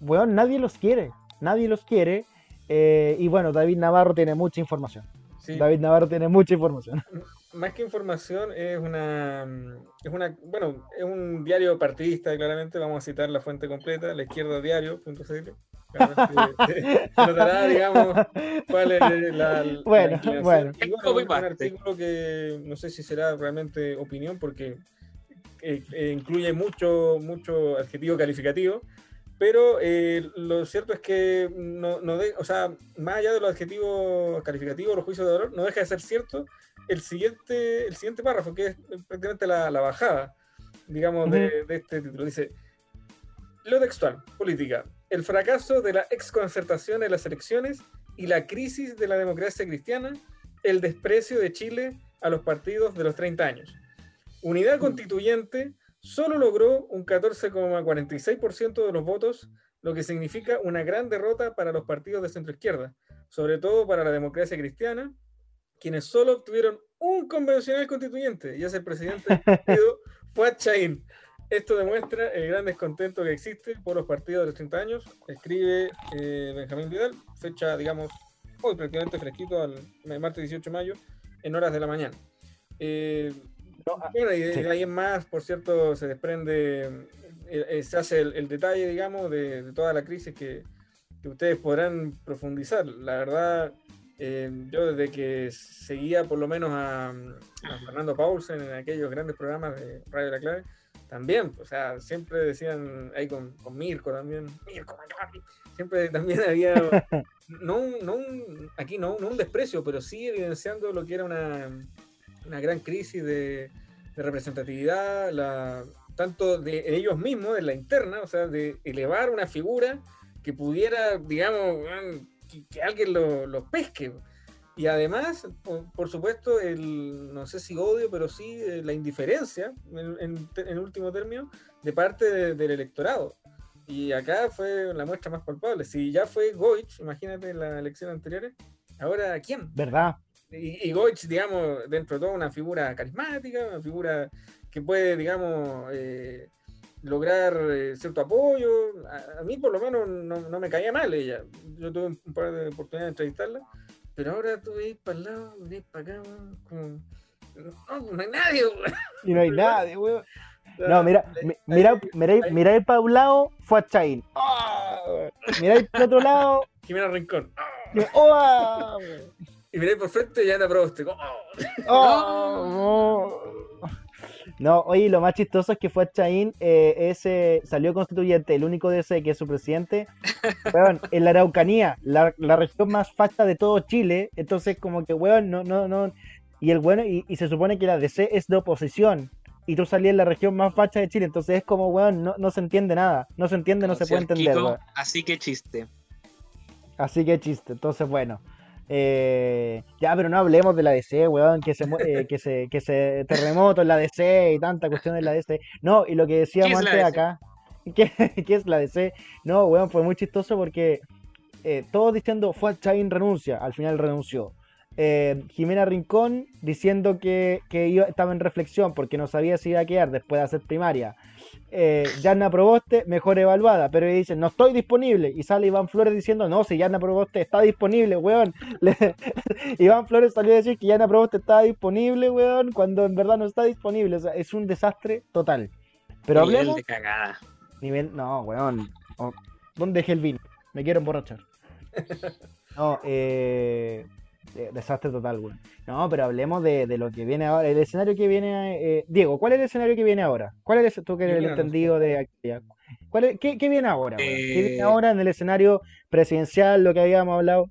weón, nadie los quiere, nadie los quiere. eh, y bueno, David Navarro tiene mucha información. Sí, David Navarro tiene mucha información. más que información, es una, es una. Bueno, es un diario partidista, claramente. Vamos a citar la fuente completa: la izquierda diario.cl. Notará, digamos, cuál es la. la Bueno, bueno. Y bueno, Copy un artículo que no sé si será realmente opinión, porque incluye mucho, mucho adjetivo calificativo. Pero eh, lo cierto es que no, no de- o sea, más allá de los adjetivos calificativos, los juicios de valor, no deja de ser cierto el siguiente, el siguiente párrafo, que es prácticamente la, la bajada, digamos, de, de este título. Dice, lo textual, política, el fracaso de la exconcertación en las elecciones y la crisis de la democracia cristiana, el desprecio de Chile a los partidos de los 30 años. Unidad Constituyente solo logró un 14,46% de los votos, lo que significa una gran derrota para los partidos de centroizquierda, sobre todo para la democracia cristiana, quienes solo obtuvieron un convencional constituyente, y es el presidente del partido, Fuad Chaín. Esto demuestra el gran descontento que existe por los partidos de los 30 años, escribe eh, Benjamín Vidal, fecha, digamos, hoy prácticamente fresquito, al martes 18 de mayo, en horas de la mañana. Eh, No, ah, bueno, y de, sí. ahí en más, por cierto, se desprende, eh, eh, se hace el, el detalle, digamos, de, de toda la crisis que, que ustedes podrán profundizar. La verdad, eh, yo desde que seguía por lo menos a, a Fernando Paulsen en aquellos grandes programas de Radio La Clave, también, o sea, siempre decían, ahí con, con Mirko también, Mirko siempre también había, no, un- no un- aquí no, no un desprecio, pero sí evidenciando lo que era una, una gran crisis de, representatividad, tanto de ellos mismos, de la interna, o sea, de elevar una figura que pudiera, digamos, que, alguien lo, lo pesque. Y además, por, supuesto, el, no sé si odio, pero sí eh, la indiferencia, en, último término, de parte de- del electorado. Y acá fue la muestra más palpable. Si ya fue Goich, imagínate en las elecciones anteriores, ahora ¿quién? ¿Verdad? Y, y Goich, digamos, dentro de todo una figura carismática, una figura que puede, digamos, eh, lograr eh, cierto apoyo. A, a mí por lo menos no, no me caía mal ella. Yo tuve un par de oportunidades de entrevistarla, pero ahora tú veis para el lado, veis para acá, como... No, no hay nadie. Y no hay nadie, weón. Sea, No, mira, mira, mira, mira para un lado, fue a Chain. Mira para otro lado, Jimena Rincón. que- ¡oh! Y miráis por frente y ya anda. Oh. ¡Oh! No, oye, lo más chistoso es que fue Chaín, eh, ese salió constituyente, el único de ese que es su presidente, weón, en la Araucanía, la, la región más facha de todo Chile, entonces como que, weón, no, no, no, y el bueno, y, y se supone que la DC es de oposición, y tú salías en la región más facha de Chile, entonces es como, weón, no, no se entiende nada, no se entiende, no se puede entender, Kiko. Así que chiste. Así que chiste, entonces bueno. Eh, ya, pero no hablemos de la DC, weón, que se, eh, que se, que se terremoto en la DC y tanta cuestión en la DC. No, y lo que decíamos ¿Qué es la antes DC? acá, ¿qué, qué es la DC? No, weón, fue muy chistoso porque eh, todos diciendo, fue Chain renuncia, al final renunció. Eh, Jimena Rincón diciendo que, que iba- estaba en reflexión porque no sabía si iba a quedar después de hacer primaria. Eh, Yarna Proboste, mejor evaluada, pero ella dice, no estoy disponible. Y sale Iván Flores diciendo, no, si Yarna Proboste está disponible, weón. Le- Iván Flores salió a decir que Yarna Proboste estaba disponible, weón, cuando en verdad no está disponible. O sea, es un desastre total. Pero Nivel hablemos... de cagada. Nivel, no, weón. Oh, ¿Dónde dejé el vino? Me quiero emborrachar. No, eh, desastre total, weón. No, pero hablemos de, de lo que viene ahora. El escenario que viene. eh, Diego, ¿cuál es el escenario que viene ahora? ¿Cuál es tú que eres el entendido de actividad? ¿Cuál es- qué, qué viene ahora? ¿Qué viene Eh, ahora en el escenario presidencial, lo que habíamos hablado?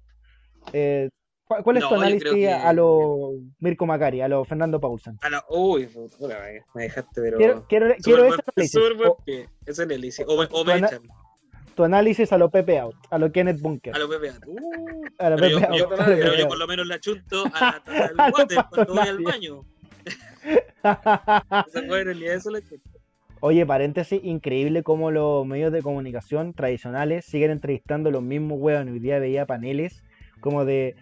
Eh, ¿cuál, es No, tu análisis que- a lo Mirko Macari, a lo Fernando Paulsen? Ah, no, uy, puta, me dejaste, pero. Quiero, quiero, Súper quiero buen- ese análisis. buen O- pie, ese análisis. O, me- o me echan tu análisis a lo Pepe Out, a lo Kenneth Bunker. a los PPA. Uh, A lo pero Pepe yo- Out, a lo pero Pepe yo Out. por lo menos la chunto a, a- al A lo water cuando voy al baño. Esa fue en realidad eso la chunto. Oye, paréntesis, increíble cómo los medios de comunicación tradicionales siguen entrevistando los mismos hueones. Hoy día veía paneles como de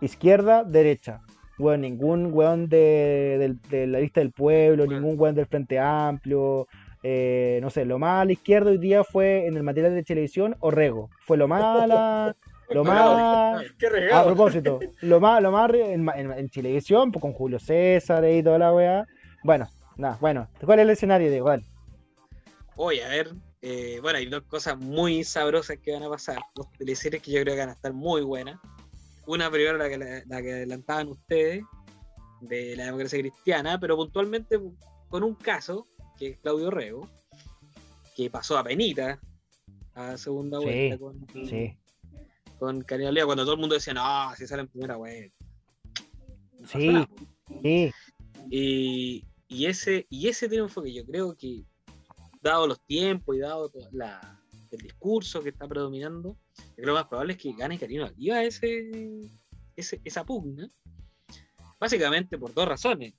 izquierda, derecha. Weón, ningún weón de, la lista del pueblo, Bueno. ningún weón del Frente Amplio. Eh, no sé, lo más a la izquierda hoy día fue en el material de televisión Orrego. Fue lo más a la- lo más Qué a propósito, lo más, lo más en, en, en televisión, pues, con Julio César y toda la weá. Bueno, nada, bueno. ¿Cuál es el escenario, Diego? Dale. Oye, a ver, eh, bueno, hay dos cosas muy sabrosas que van a pasar. Dos teleseries que yo creo que van a estar muy buenas. Una primero la que, la que adelantaban ustedes, de la democracia cristiana, pero puntualmente con un caso, que es Claudio Rego, que pasó a penita a segunda Sí, vuelta con, Sí, con cuando todo el mundo decía, no, si sale en primera vuelta. No Sí. nada. sí. Y, y ese, y ese triunfo que yo creo que, dado los tiempos y dado la, el discurso que está predominando, yo creo que lo más probable es que gane Karina Oliva ese, ese, esa pugna. Básicamente por dos razones.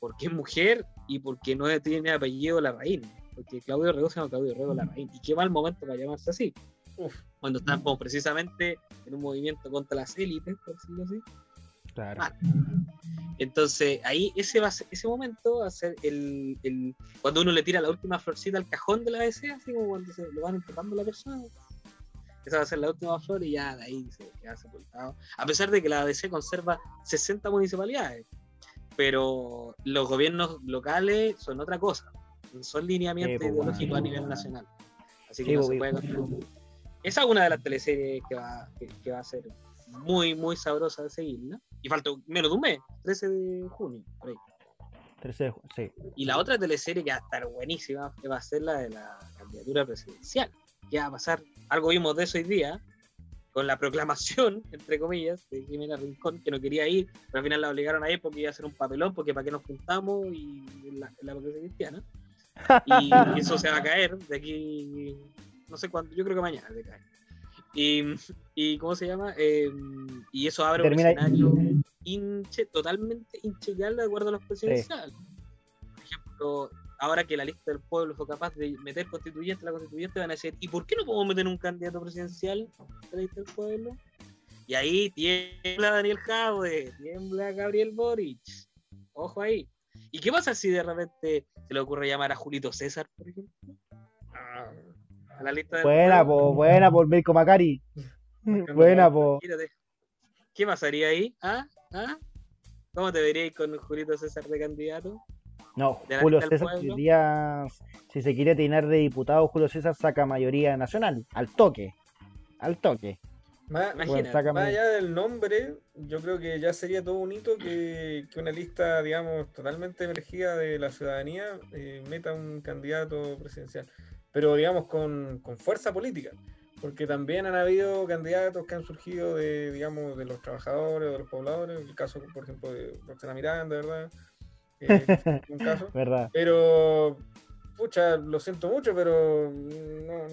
Porque es mujer y porque no tiene apellido Larraín. Porque Claudio Rego se llama Claudio Rego Larraín. Y qué mal momento para llamarse así. Uf. Cuando estamos precisamente en un movimiento contra las élites, por decirlo así. Claro. Entonces, ahí ese va ser- ese momento va a ser el, el- cuando uno le tira la última florcita al cajón de la DC, así como cuando se lo van empujando a la persona. Esa va a ser la última flor y ya de ahí se queda sepultado. A pesar de que la DC conserva 60 municipalidades, pero los gobiernos locales son otra cosa. Son lineamientos pues, ideológicos a nivel nacional. Así que no pues, se puede. Esa es una de las teleseries que va, que, que va a ser muy, muy sabrosa de seguirla. Y falta menos de un mes, 13 de junio, por ahí. Tercer, ju- sí. Y la otra teleserie que va a estar buenísima que va a ser la de la candidatura presidencial. Que va a pasar, algo vimos de eso hoy día, con la proclamación, entre comillas, de Jimena Rincón, que no quería ir, pero al final la obligaron a ir porque iba a hacer un papelón, porque para qué nos juntamos y la, la cristiana. Y eso se va a caer de aquí, no sé cuándo, yo creo que mañana se cae. Y, y ¿cómo se llama? Eh, y eso abre Termina- un escenario hinche, totalmente hincheable de acuerdo a los presidenciales. Por ejemplo, ahora que la lista del pueblo fue capaz de meter constituyente, la constituyente van a decir, ¿y por qué no podemos meter un candidato presidencial a la lista del pueblo? Y ahí tiembla Daniel Jadwe, tiembla Gabriel Boric. Ojo ahí. ¿Y qué pasa si de repente se le ocurre llamar a Julito César, por ejemplo? A la lista del Buena, pueblo? po, buena por Mirko Macari. Buena, po. ¿Qué pasaría ahí? ¿Ah? ¿Ah? ¿Cómo te veríais con Julito César de candidato? No, Julio César, pueblo. hoy día, si se quiere tirar de diputado, Julio César saca mayoría nacional. Al toque. Al toque. Más. Bueno, allá del nombre, yo creo que ya sería todo un hito que, que una lista, digamos, totalmente emergida de la ciudadanía eh, meta un candidato presidencial. Pero, digamos, con, con fuerza política. Porque también han habido candidatos que han surgido de, digamos, de los trabajadores o de los pobladores. El caso, por ejemplo, de Roxana Miranda, ¿verdad? Eh, un caso. ¿Verdad? Pero, pucha, lo siento mucho, pero no,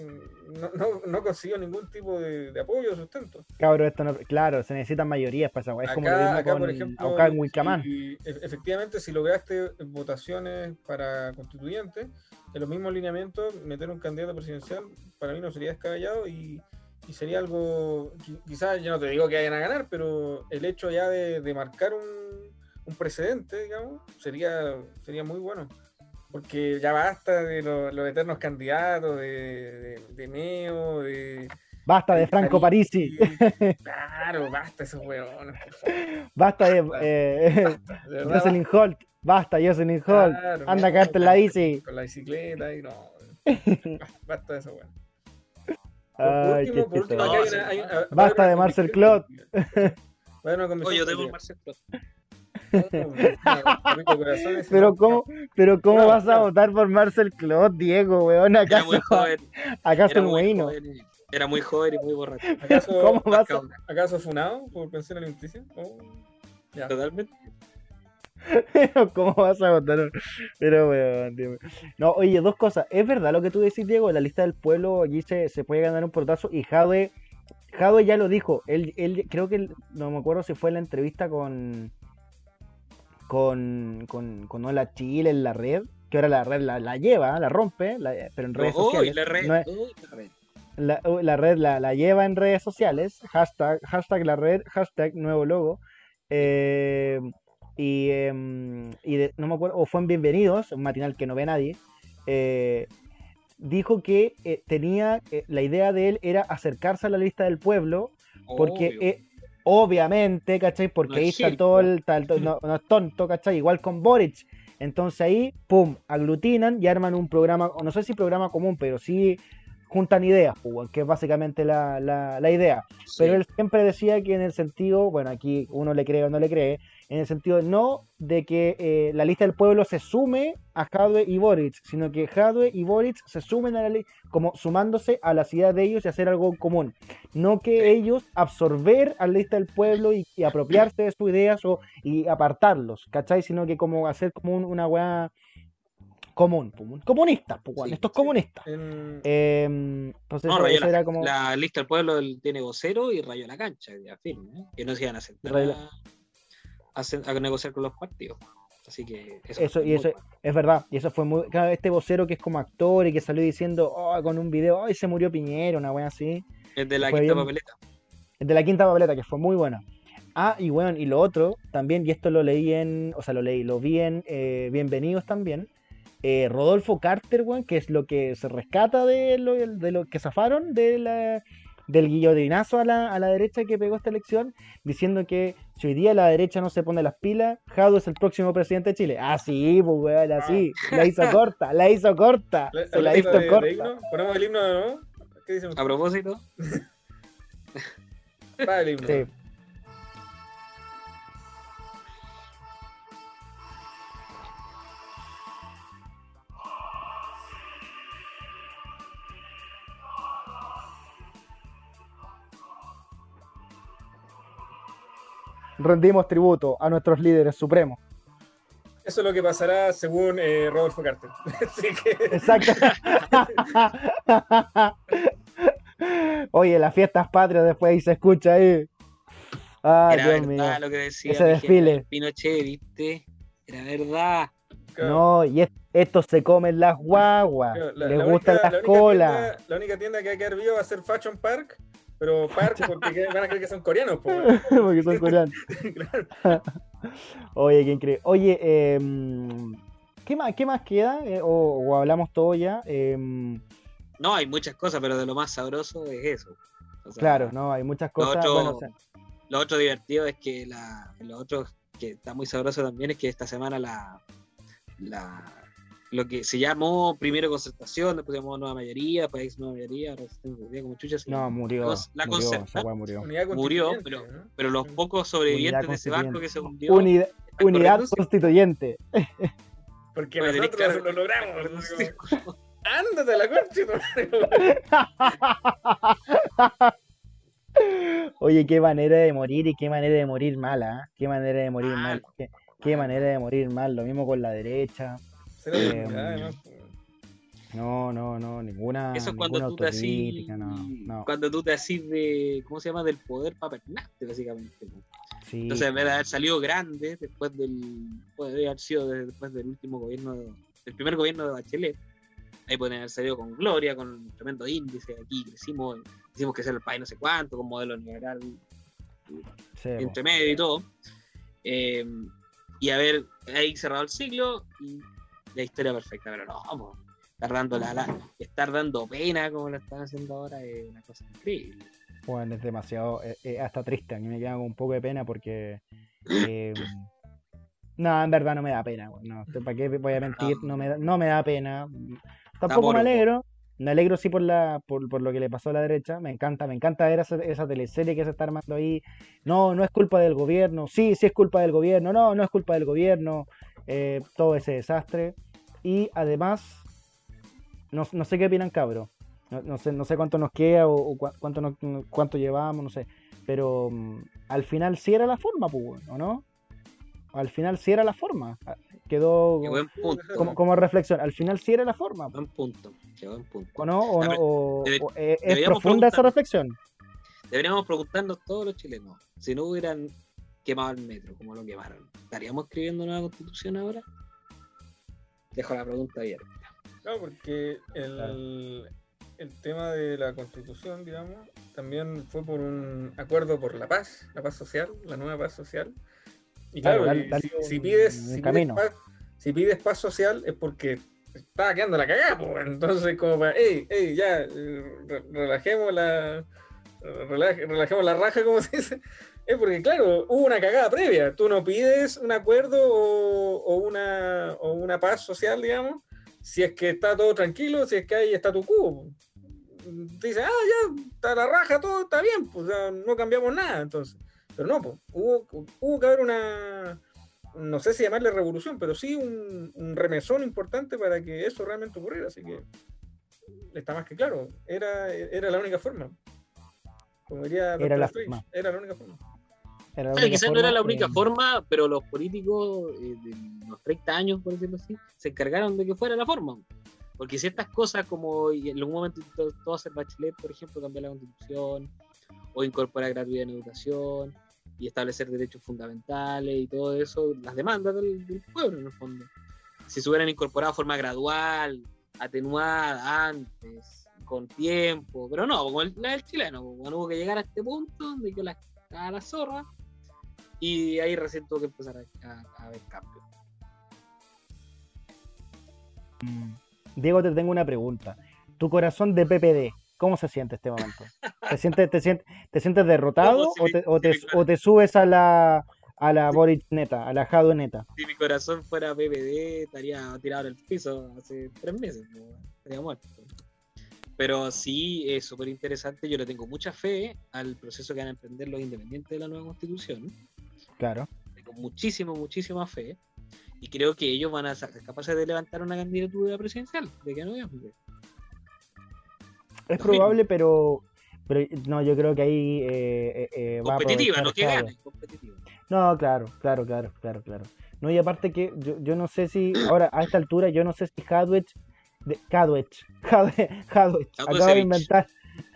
no, no, no consiguió ningún tipo de, de apoyo o sustento. Cabro, esto no. Claro, se necesitan mayorías para esa. Es como lo mismo acá, con por ejemplo, Aucán en Wilcamán. si- e- efectivamente, si lograste votaciones para constituyentes, en los mismos lineamientos, meter un candidato presidencial, para mí no sería descabellado y, y sería algo, qui- quizás yo no te digo que vayan a ganar, pero el hecho ya de, de marcar un, un precedente, digamos, sería, sería muy bueno. Porque ya basta de lo- los eternos candidatos, de, de, de Neo, de... Basta de Franco Parisi. Claro, basta esos huevones. Basta de eh, basta, de Jocelyn Holt. Basta, Jocelyn Holt. Claro, Anda a no, caerte en la bici. Con la bicicleta y no. Basta de eso, weón. Por Ay, último, por último, acá hay una- hay- va a haber Basta una de Marcel haber una Oye, yo tengo. Marcel Clos. Pero cómo, pero cómo No, vas a votar por Marcel Claude, Diego, weón? Era ¿Acaso, muy joven. acaso Era el muy, bueno? joven y- era muy joven y muy borracho. ¿Acaso, ¿Cómo vas a, Cabrón, ¿Acaso funado por pensión alimenticia? Oh, ya. Totalmente. ¿Cómo vas a votar? Pero, weón, Diego. No, oye, dos cosas. Es verdad lo que tú decís, Diego, en la lista del pueblo allí se, se puede ganar un portazo y Jadwe, Jadwe ya lo dijo. Él, él creo que, no me acuerdo si fue en la entrevista con, con, con, con Hola Chile en la red, que ahora la red la, la lleva, la rompe, la- pero en redes sociales. la red. no es- uy, la red. la, la red la, la lleva en redes sociales, hashtag, hashtag la red, hashtag nuevo logo. eh, y em, y de- no me acuerdo, o fue en Bienvenidos, un matinal que no ve nadie. eh, dijo que eh, tenía, la idea de él era acercarse a la lista del pueblo, porque obviamente, ¿cachai? Porque No ahí es está todo el, tal- to- no, no es tonto, ¿cachai? Igual con Boric. Entonces ahí, pum, aglutinan y arman un programa, o no sé si programa común, pero sí juntan ideas, pues, que es básicamente la, la- la idea. Sí. Pero él siempre decía que en el sentido, bueno, aquí uno le cree o no le cree, en el sentido no de que eh, la lista del pueblo se sume a Jadwe y Boric, sino que Jadwe y Boric se sumen a la lista, como sumándose a las ideas de ellos y hacer algo común. No que ellos absorber a la lista del pueblo y, y apropiarse de sus ideas o, y apartarlos, ¿cachai? Sino que como hacer como un- una weá común, comunista, pues, Sí, estos sí. comunistas. En- Eh, entonces No, eso- la, como... la lista del pueblo tiene vocero y rayó la cancha, ya firme, ¿eh? que no se iban a sentar a, negociar con los partidos. Así que eso, Eso, fue y muy eso bueno. es verdad, y eso fue muy. Claro, este vocero que es como actor y que salió diciendo, oh, con un video, ay, se murió Piñero, una wea así. Es de la quinta bien. papeleta. El de la quinta papeleta, que fue muy buena. Ah, y bueno, y lo otro también, y esto lo leí en, o sea, lo leí, lo vi en eh, Bienvenidos también. eh, Rodolfo Carter, weón, que es lo que se rescata de lo, de lo que zafaron de la- del guillotinazo a la, a la derecha que pegó esta elección, diciendo que si hoy día la derecha no se pone las pilas, Jado es el próximo presidente de Chile. Ah, sí, pues weón, así. La hizo corta, la hizo corta. la- Se la hizo de- de corta. himno, ¿Ponemos el himno de nuevo? ¿Qué dicen A propósito, Va el himno. Sí. Rendimos tributo a nuestros líderes supremos. Eso es lo que pasará según eh, Rodolfo Carter. Así que Exacto. Oye, las fiestas patrias después ahí se escucha ahí. Ay, era Dios verdad mío. lo que decía Ese desfile. Pinochet, ¿viste? Era verdad. No, y es- estos se comen las guaguas. la- les la gustan única- las la única colas. tienda- la única tienda que va a quedar viva va a ser Fashion Park, pero Park porque que- van a creer que son coreanos. po. Porque son coreanos. Claro. Oye, qué increíble. Oye, em, ¿qué, más, ¿qué más queda? Eh, o, o hablamos todo ya. Em, No, hay muchas cosas, pero de lo más sabroso es eso. O sea, claro, no, hay muchas cosas. otro- bueno, o sea, Lo otro divertido es que la, lo otro que está muy sabroso también es que esta semana la, la lo que se llamó primero concertación, después se llamó nueva mayoría, después nueva mayoría, ahora se tengo idea como chucha se No, murió. la murió, murió. Pero- ¿no? Pero los pocos sobrevivientes de ese barco que se hundió. Unidad, constituyente. Porque tenés nosotros que- lo logramos. como, Ándate a la concha. Oye, qué manera de morir y qué manera de morir mala. ¿ah? Qué manera de morir mal. Mal. Qué, qué manera de morir mal. Lo mismo con la derecha. Eh, además, pues. No, no, no, ninguna, Eso es cuando tú te así. no, no. Cuando tú te así de. ¿Cómo se llama? Del poder para pernarte, básicamente. ¿no? Sí, Entonces, en vez de haber salido grande, después del. Puede haber sido de- después del último gobierno. de- del primer gobierno de Bachelet. Ahí pueden haber salido con gloria, con un tremendo índice. Aquí crecimos, hicimos que sea el país no sé cuánto, con modelo liberal sí, entre medio y todo. Eh, y haber ahí cerrado el siglo y la historia perfecta, pero no, po, estar dando la, la- estar dando pena como lo están haciendo ahora es una cosa increíble. Bueno, es demasiado, eh, eh, hasta triste. A mí me queda un poco de pena porque. eh, no, en verdad no me da pena. weón, No, ¿para qué voy a mentir? No me da, no me da pena. Tampoco me alegro. Me alegro sí por, la, por, por lo que le pasó a la derecha. Me encanta, me encanta ver esa, esa teleserie que se está armando ahí. No, no es culpa del gobierno. Sí, sí es culpa del gobierno. No, no es culpa del gobierno. eh, todo ese desastre. Y además, no, no sé qué opinan, cabros. No, no sé, no sé cuánto nos queda o, o cuánto, nos- cuánto llevamos, no sé. Pero mm, al final sí era la forma, pues, ¿o no? Al final sí era la forma. Ah, Quedó Qué buen punto. como, como reflexión. Al final sí era la forma, Buen punto. Qué buen punto. ¿o no? ¿O, ver, O- debe- o- eh, ¿Es deberíamos profunda esa reflexión? Deberíamos preguntarnos todos los chilenos, si no hubieran quemado el metro como lo quemaron, ¿estaríamos escribiendo una constitución ahora? Dejo la pregunta abierta. Claro, porque el, el tema de la constitución, digamos, también fue por un acuerdo por la paz, la paz social, la nueva paz social. Y Claro, si, pides, si, pides paz, si pides paz social es porque estaba quedando la cagada, pues, entonces como para, hey, hey, ya, eh, re- relajemos la, relaje- relajemos la raja, como se dice. Es porque, claro, hubo una cagada previa. Tú no pides un acuerdo o, o una, o una paz social, digamos, si es que está todo tranquilo, si es que hay statu quo. Dice, ah, ya, está la raja, todo está bien, pues o sea, no cambiamos nada, entonces. Pero no, pues, hubo, hubo que haber una, no sé si llamarle revolución, pero sí un, un remesón importante para que eso realmente ocurriera, así que está más que claro, era, era la única forma. Como diría Era la forma. era la única forma. Era Claro, quizás no era la única eh, forma, pero los políticos eh, de los 30 años, por decirlo así, se encargaron de que fuera la forma. Porque si estas cosas como en algún momento todo, todo hacer Bachelet, por ejemplo, cambiar la constitución, o incorporar gratuidad en educación, y establecer derechos fundamentales y todo eso, las demandas del, del pueblo en el fondo. Si se hubieran incorporado de forma gradual, atenuada antes, con tiempo, pero no, como el, la del chileno, bueno, hubo que llegar a este punto donde quedó la, a la zorra y ahí recién tuvo que empezar a, a, a ver cambios. mm. Diego, te tengo una pregunta. Tu corazón de PPD, ¿cómo se siente este momento? ¿Te sientes, te sientes, te sientes derrotado si o, mi- te, o, si te, mi corazón- o te subes a la, a la Boric neta, a la Jadwe neta? Si mi corazón fuera PPD, estaría tirado en el piso hace tres meses, estaría muerto. Pero sí, es súper interesante. Yo le tengo mucha fe al proceso que van a emprender los independientes de la nueva constitución. Claro. Tengo muchísimo, muchísima fe. Y creo que ellos van a ser capaces de levantar una candidatura presidencial de que noviembre. Es probable, pero, pero no, yo creo que ahí eh, eh, eh, va a Competitiva, no que gane, competitiva. No, claro, claro, claro, claro, claro. No, y aparte que yo, yo no sé si, ahora a esta altura, yo no sé si Hadwech, Hadwe- Hadwech, acabo de inventar,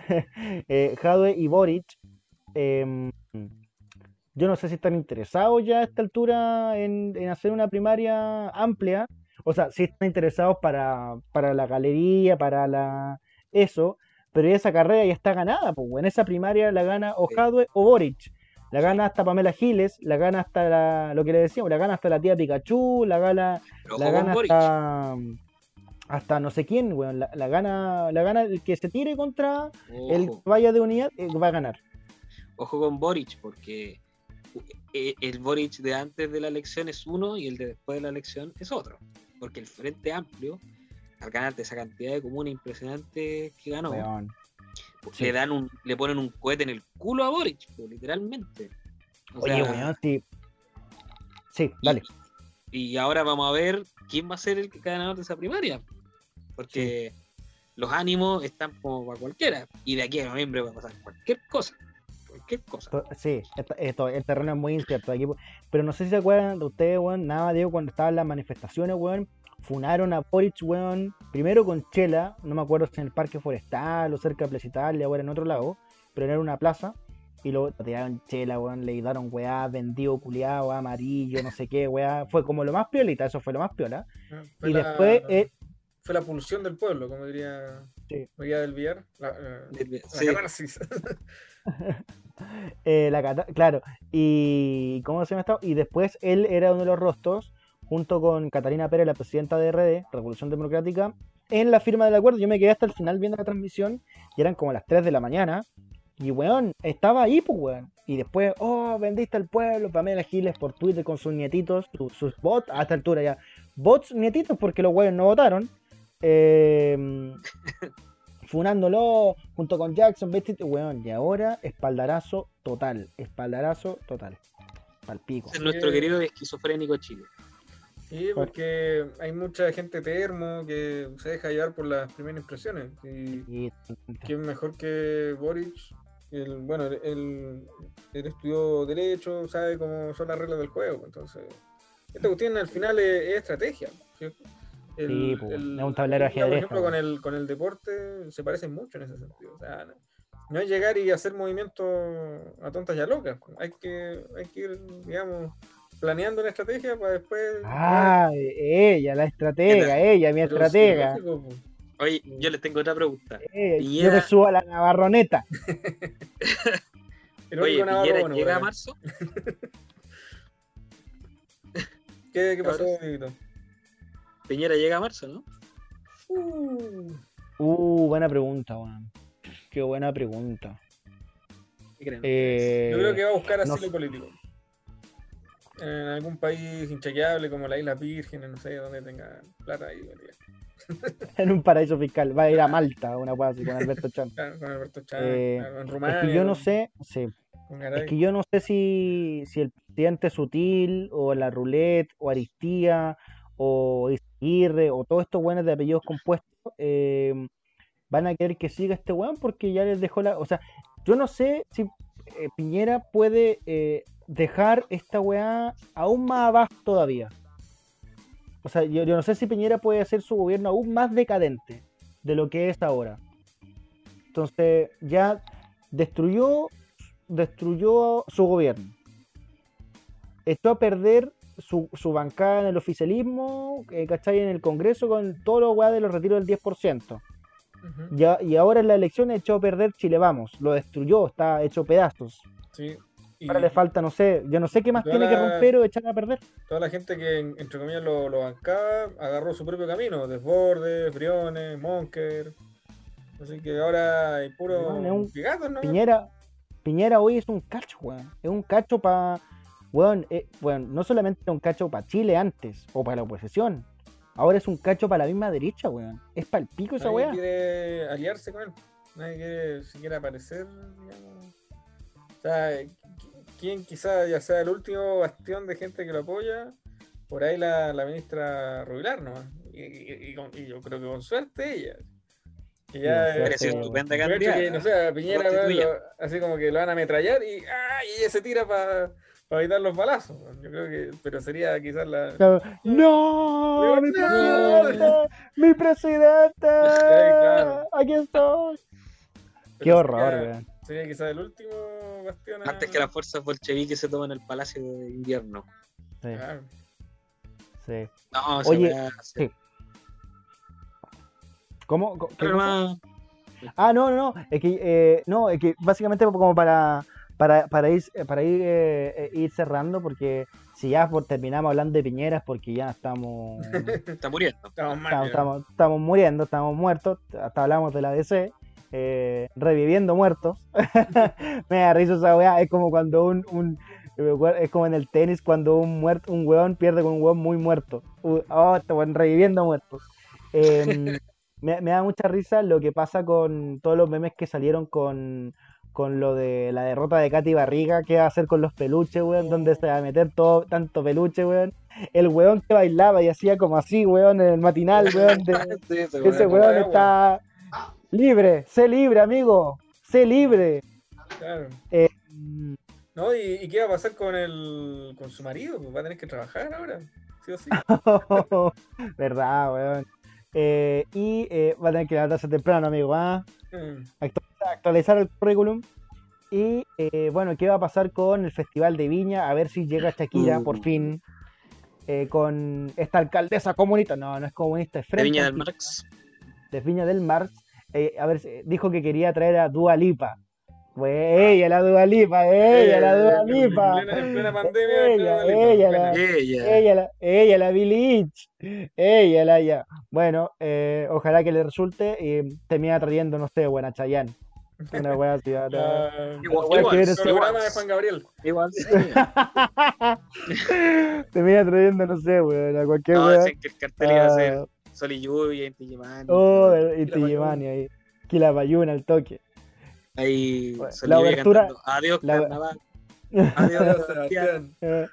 eh, Hadwe y Boric, em, yo no sé si están interesados ya a esta altura en, en hacer una primaria amplia, o sea, sí están interesados para, para la galería, para la eso, pero esa carrera ya está ganada, pues, en esa primaria la gana o. Hadwe o Boric. La gana hasta Pamela Giles, la gana hasta la, lo que le decíamos, la gana hasta la tía Pikachu, la gana, la gana hasta, hasta no sé quién, weón, la, la gana, la gana el que se tire contra el que vaya de unidad, eh, va a ganar. ojo con Boric, porque el Boric de antes de la elección es uno y el de después de la elección es otro. porque el Frente Amplio, al ganarte esa cantidad de comunes impresionante que ganó, le dan un, le ponen un cohete en el culo a Boric, pues, literalmente. O Oye, sea, weón, sí. Sí, dale. Y ahora vamos a ver quién va a ser el ganador de esa primaria. Porque los ánimos están como para cualquiera. Y de aquí a noviembre va a pasar cualquier cosa. Cualquier cosa. Sí, esto, esto- el terreno es muy incierto aquí. Pero no sé si se acuerdan de ustedes, weón. Nada, digo, cuando estaban las manifestaciones, weón. Funaron a Boric, weón. Primero con Chela, no me acuerdo si en el Parque Forestal o cerca de Plaza Italia o era en otro lado. Pero era una plaza. Y luego tiraron Chela, weón. Le daron weá, vendido, culiado, amarillo, no sé qué, weá. Fue como lo más piolita, eso fue lo más piola. Fue Y la- después, eh, Fue la pulsión del pueblo, como diría Sí. María del Villar. La, eh, la Sí. catarsis. Eh, la cata- claro. Y ¿cómo se llama esto? Y después él era uno de los rostros, junto con Catalina Pérez, la presidenta de RD, Revolución Democrática, en la firma del acuerdo. Yo me quedé hasta el final viendo la transmisión y eran como las 3 de la mañana. Y weón, estaba ahí, pues weón. Y después, oh, vendiste al pueblo, Pamela Giles por Twitter con sus nietitos, su- sus bots, a esta altura ya. Bots nietitos porque los weones no votaron. Eh, funándolo junto con Jackson, ¿viste? Weón, y ahora espaldarazo total, espaldarazo total. Palpico. Ese es nuestro Sí. querido esquizofrénico Chile. Sí, porque hay mucha gente termo que se deja llevar por las primeras impresiones. Y Y- quién mejor que Boric. El, bueno, él, estudió Derecho, sabe cómo son las reglas del juego. Entonces, esta cuestión al final es, es estrategia. ¿Cierto? Sí, pues, es un tablero de Por ejemplo, con el, con el deporte se parecen mucho en ese sentido. O sea, no, no es llegar y hacer movimientos a tontas y a locas. Hay que, hay que ir, digamos, planeando una estrategia para después. Ah, ella, la estratega, ella, mi estratega. Oye, yo les tengo otra pregunta. Eh, yo me subo a la navarroneta. El Oye, Navarro bueno, llega a marzo. ¿Qué, qué pasó. Dieguito? Piñera llega a marzo, ¿no? Uh, Uh, buena pregunta, weón. Qué buena pregunta. ¿Qué creen? Eh, yo creo que va a buscar asilo político. En algún país inchequeable como las Islas Vírgenes, no sé, donde tenga plata ahí. En un paraíso fiscal. Va a ir a Malta, una cosa así con Alberto Chan. Claro, con Alberto Chávez, Eh, en Es Rumania. que yo no sé, sí, Es que yo no sé si, si el presidente Sutil o la Roulette o Aristía o Izaguirre o todos estos buenos de apellidos compuestos eh, van a querer que siga este weón porque ya les dejó la... O sea, yo no sé si eh, Piñera puede eh, dejar esta weá aún más abajo todavía. O sea, yo, yo no sé si Piñera puede hacer su gobierno aún más decadente de lo que es ahora. Entonces, ya destruyó destruyó su gobierno. Echó a perder su, su bancada en el oficialismo, eh, ¿cachai? En el Congreso con todo lo weá de los retiros del 10%. Ujú, Ya, y ahora en la elección echó a perder Chile Vamos. Lo destruyó, está hecho pedazos. Sí. Y Ahora le falta, no sé, yo no sé qué más tiene que romper o echar a perder. toda la gente que, en- entre comillas, lo, lo bancaba, agarró su propio camino. Desbordes, Briones, Monker. Así que ahora hay puro un- ¿no? Piñera, Piñera hoy es un cacho, weón. Es un cacho para. Weón, eh, weón, no solamente era un cacho para Chile antes o para la oposición. Ahora es un cacho para la misma derecha, weón. Es para el pico esa Nadie weá. quiere aliarse con él. Nadie quiere siquiera aparecer, digamos. O sea, qui- quién quizá ya sea el último bastión de gente que lo apoya, por ahí la, la ministra Rubilar, ¿no? Y, y- y con- y yo creo que con suerte ella. Suerte. estupenda que, no sé, a Piñera lo- así como que lo van a ametrallar y, ¡ah! y ella se tira para evitar los balazos. Yo creo que, pero sería quizás la. Claro, ¡No! ¡Mi No. presidenta! ¡Mi presidenta! claro. ¡Aquí estoy! ¡Qué horror, sería- weón! Sería quizás el último bastión. a- Antes que las fuerzas bolcheviques se toman el palacio de invierno. Sí, Claro. sí. No, Oye, sí. ¿Cómo? ¿Qué más- Ah, no, no, no, es que, eh, no, es que básicamente como para, para, para ir, para ir, eh, eh, ir cerrando, porque si ya por- terminamos hablando de Piñera es porque ya estamos, está muriendo. Estamos mal. estamos, estamos, estamos muriendo, estamos muertos, hasta hablamos de la DC, eh, reviviendo muertos. Me da risa esa weá, es como cuando un, un, Es como en el tenis cuando un muerto, un hueón pierde con un hueón muy muerto. Uh, Oh, está bueno, reviviendo muertos. Em, me, me da mucha risa lo que pasa con todos los memes que salieron con, con lo de la derrota de Katy Barriga, qué va a hacer con los peluches, weón, dónde se va a meter todo, tanto peluche, weón. El weón que bailaba y hacía como así, weón, en el matinal, weón. de- Sí, ese ese weón. weón está libre, sé libre, amigo, sé libre. Claro. Eh, ¿No? ¿Y, y qué va a pasar con el con su marido? Pues va a tener que trabajar ahora. Sí o sí. Verdad, weón. Eh, y eh, va a tener que levantarse temprano, amigo, ¿ah? Mm. Actualizar, actualizar el currículum. Y eh, bueno, ¿qué va a pasar con el Festival de Viña? A ver si llega Shakira Uh. por fin. eh, con esta alcaldesa comunista. No, no es comunista, es De frente Viña del Marx. de Viña del Mar. eh, a ver, dijo que quería traer a Dua Lipa. Pues ella, la Dua Lipa, ella, la Dua En Lipa. plena, en plena pandemia. Ella, ella, la- Ella. Ella, la, ella, la Billie. Ella, la ya. Bueno, eh, ojalá que le resulte y termina trayendo, no sé, buena Chayanne. Una wea así. La- Igual, Igual eres- programa de Juan Gabriel. igual, sí. termina trayendo, no sé, weón, a cualquier No, wea. que el cartel iba a ser Ah, Sol y Lluvia, Inti Gimani. oh. Tijimani ahí. Quilapayún al toque. Ahí Bueno, la cantando, Adiós, la- carnaval. Adiós, Adiós, Sebastián.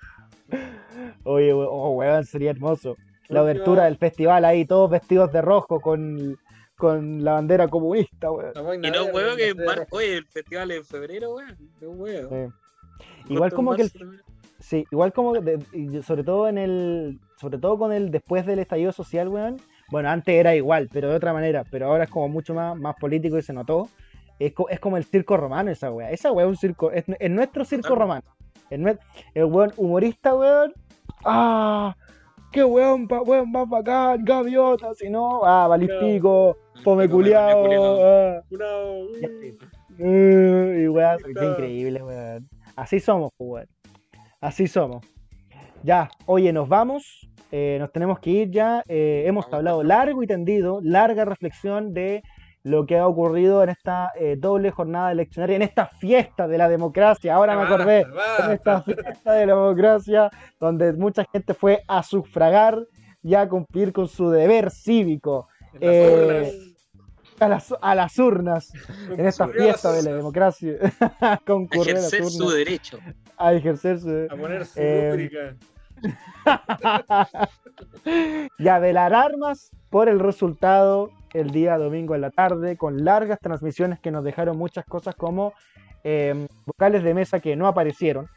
Oye, oh, weón, sería hermoso. La abertura del festival ahí, todos vestidos de rojo con, con la bandera comunista, weón. Y no, huevo, que en la mar... roja. Oye, el festival es en febrero, weón. No, huevo. Sí. Igual como que el-. Sí, igual como que de- sobre todo en el sobre todo con el después del estallido social, weón. Bueno, antes era igual, pero de otra manera, pero ahora es como mucho más, más político y se notó. Es, co- es como el circo romano esa weá. Esa weá es un circo, es, es nuestro circo romano. El, el weón humorista, weón. ¡Ah! ¡Qué weón, pa, weón más bacán! ¡Gaviota! Si no, ¡ah! Valispico! ¡Fome culiao. ah. Ya, uy. sí. Uh, y weá, qué increíble, weón. Así somos, pues, weón. Así somos. Ya, oye, nos vamos. eh, nos tenemos que ir ya. eh, hemos hablado largo y tendido, larga reflexión de lo que ha ocurrido en esta eh, doble jornada eleccionaria, en esta fiesta de la democracia. Ahora me acordé. En esta fiesta de la democracia, donde mucha gente fue a sufragar y a cumplir con su deber cívico las eh, a las, a las urnas en esta fiesta de la democracia a las Ejercer su derecho. a ejercer su A poner su Eh. y a velar armas por el resultado el día domingo en la tarde con largas transmisiones que nos dejaron muchas cosas como eh, vocales de mesa que no aparecieron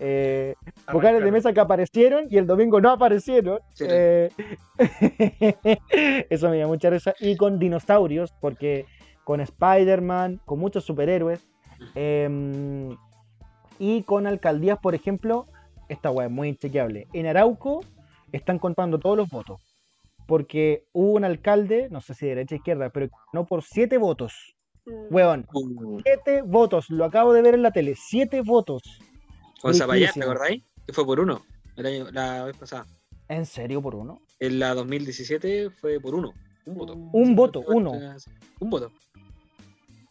eh, vocales de mesa que aparecieron y el domingo no aparecieron. Sí. Eh, eso me dio mucha risa. Y con dinosaurios, porque con Spider-Man, con muchos superhéroes. eh, y con alcaldías, por ejemplo, esta weá es muy inchequeable. En Arauco están contando todos los votos. Porque hubo un alcalde, no sé si de derecha o izquierda, pero no por siete votos. Weón, Uh, siete votos. Lo acabo de ver en la tele. Siete votos. Con Zapallar, ¿te acordáis? Que fue por uno el año, la vez pasada. ¿En serio por uno? En la 2017 fue por uno. Un voto. Un voto, uno. Un voto.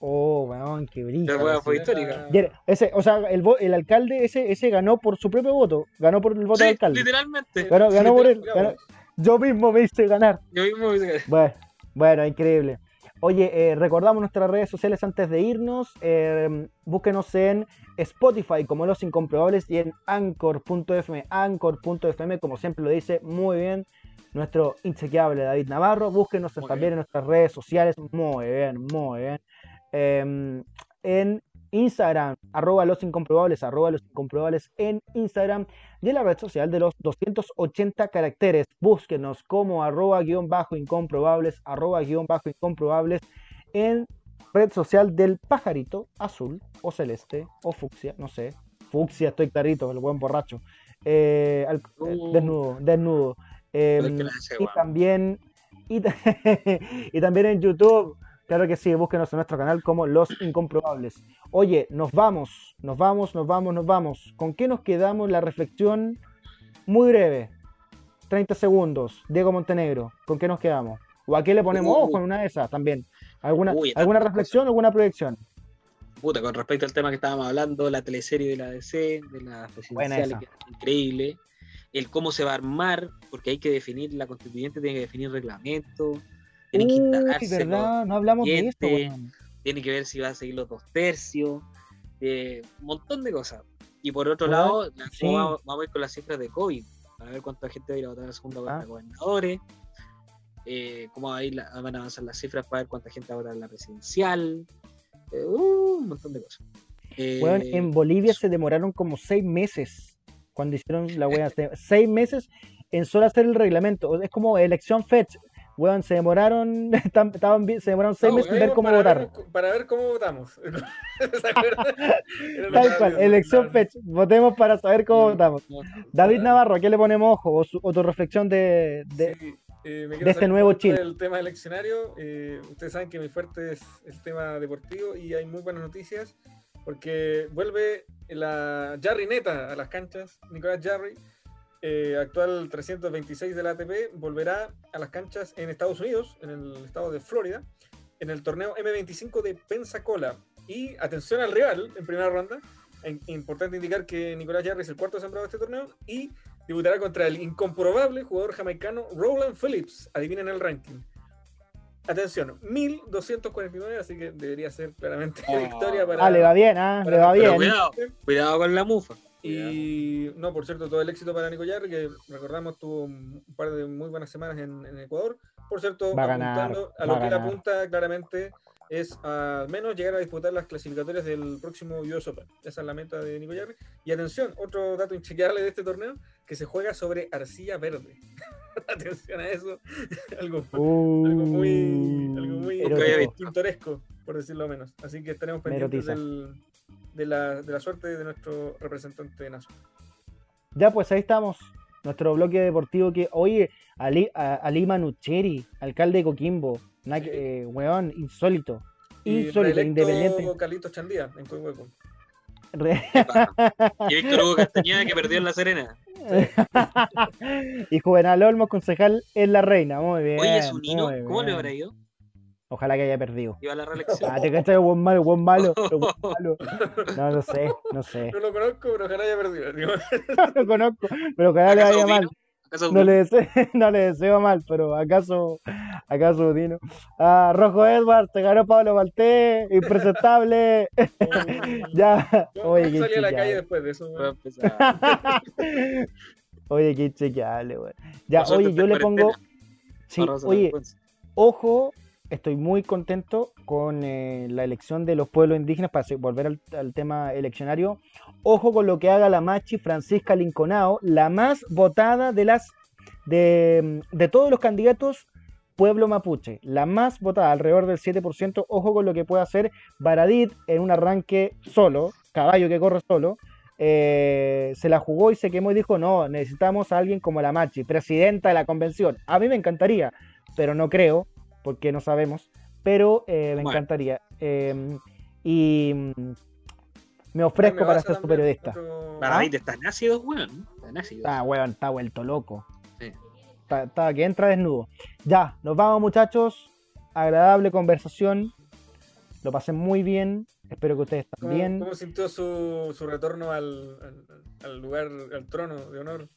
Oh, weón, qué brillo. La weá fue histórica. Ese, o sea, el, alcalde ese, ese ganó por su propio voto. Ganó por el voto Sí, del alcalde. literalmente. Ganó, ganó por él. Digamos, ganó- Yo mismo me hice ganar. Yo mismo me hice- Bueno, bueno, increíble. Oye, eh, recordamos nuestras redes sociales antes de irnos. eh, búsquenos en Spotify como Los Incomprobables y en Anchor.fm. Anchor.fm, como siempre lo dice muy bien nuestro inchequeable David Navarro. Búsquenos Muy también bien. en nuestras redes sociales. Muy bien, muy bien. Eh, en Instagram, arroba los incomprobables, arroba los incomprobables en Instagram y en la red social de los 280 caracteres. Búsquenos como arroba guion bajo incomprobables, arroba guion bajo incomprobables en red social del pajarito azul o celeste o fucsia, no sé. Fucsia, estoy clarito, el buen borracho. Eh, al- eh, Uh. desnudo, desnudo. Eh, hace, y también y, ta- y también en YouTube. Claro que sí, búsquenos en nuestro canal como Los Incomprobables. Oye, nos vamos, nos vamos, nos vamos, nos vamos. ¿Con qué nos quedamos? La reflexión muy breve. 30 segundos. Diego Montenegro, ¿con qué nos quedamos? ¿O a qué le ponemos Uh. ojo en una de esas también? ¿Alguna, Uy, ¿alguna reflexión, alguna proyección? puta, con respecto al tema que estábamos hablando, la teleserie de la DC, de la Buena presidencial, esa. que es increíble. El cómo se va a armar, porque hay que definir, la constituyente tiene que definir reglamento, tiene que instalarse, verdad, no hablamos de tiene que ver si va a seguir los dos tercios, eh, un montón de cosas. Y por otro lado, sí. vamos, vamos a ir con las cifras de COVID, para ver cuánta gente va a ir a votar a la segunda vuelta Ah. de gobernadores, eh, cómo va a ir la- van a avanzar las cifras para ver cuánta gente va a votar en la presidencial, eh, uh, un montón de cosas. Weón, en Bolivia se demoraron como seis meses cuando hicieron la wea. Se- Seis meses en solo hacer el reglamento. Es como elección fetch. Weón, se demoraron, estaban bien- se demoraron seis No, meses en ver cómo para votar. ver- para ver cómo votamos. Tal cual, elección fetch. Votemos para saber cómo votamos. David Navarro, ¿a qué le ponemos ojo? O, su- o tu reflexión de, de- Sí, eh, me de este nuevo Chile. del tema eleccionario. eh, ustedes saben que mi fuerte es el tema deportivo y hay muy buenas noticias porque vuelve la Jarry Neta a las canchas. Nicolás Jarry, eh, actual 326 de la ATP, volverá a las canchas en Estados Unidos, en el estado de Florida, en el torneo M25 de Pensacola. Y atención al rival en primera ronda. Importante indicar que Nicolás Jarry es el cuarto sembrado de este torneo y debutará contra el incomprobable jugador jamaicano Roland Phillips. Adivinen el ranking. Atención, 1249, así que debería ser claramente Oh. victoria para. Ah, le va bien, ah, le va bien. cuidado, cuidado con la mufa. Y no, por cierto, todo el éxito para Nico Jarry, que recordamos tuvo un par de muy buenas semanas en, en Ecuador. Por cierto, Va a ganar, apuntando a lo que él apunta claramente es al menos llegar a disputar las clasificatorias del próximo US Open. Esa es la meta de Nico Jarry. Y atención, otro dato inchequeable de este torneo, que se juega sobre arcilla verde. atención a eso. algo, Uh, algo muy, algo muy pintoresco, por decirlo menos. Así que estaremos pendientes del- de, la, de la suerte de nuestro representante nacional. Ya, pues ahí estamos. Nuestro bloque deportivo que, oye, Ali, a- Ali Manucheri, alcalde de Coquimbo, na- Sí. eh, weón, insólito. Y Insólito, independiente. Carlitos Chandía en Coihueco. Re- Y Víctor Hugo Castañeda que perdió en La Serena. y Juvenal Olmos, concejal en La Reina. Muy bien. Oye, su Nino, ¿cómo le habrá ido? Ojalá que haya perdido. Iba a la reelección. Ah, te cachai, buen malo, buen malo, buen malo. No, no sé, no sé. No lo conozco, pero ojalá haya perdido. digo. No lo conozco, pero ojalá le ¿Acaso vaya mal. No le, deseo, no le deseo mal, pero acaso, acaso Dino. Ah, Rojo Edward, te ganó Pablo Valté, impresentable. ya, oye, qué salí a la calle chequeable. después de eso. Va a weón. empezar. Oye, qué chequeable, güey. Ya, oye, yo le pongo. Sí, oye, ojo, estoy muy contento con eh, la elección de los pueblos indígenas para volver al, tema eleccionario. Ojo con lo que haga la Machi Francisca Linconao, la más votada de las de, de todos los candidatos pueblo mapuche, la más votada, alrededor del 7%. Ojo con lo que puede hacer Baradit en un arranque solo, caballo que corre solo. eh, se la jugó y se quemó y dijo, no, necesitamos a alguien como la Machi, presidenta de la convención. A mí me encantaría, pero no creo, porque no sabemos, pero eh, me Bueno. encantaría. Eh, y mm, me ofrezco para ser también, periodista. otro- Baradit está ácido, weón. Está ácido. Ah, weón, está vuelto loco. Sí. Está, está que entra desnudo. Ya, nos vamos muchachos. Agradable conversación. Lo pasé muy bien. Espero que ustedes ¿Cómo, también. cómo sintió su, su retorno al, al, al lugar, al trono de honor?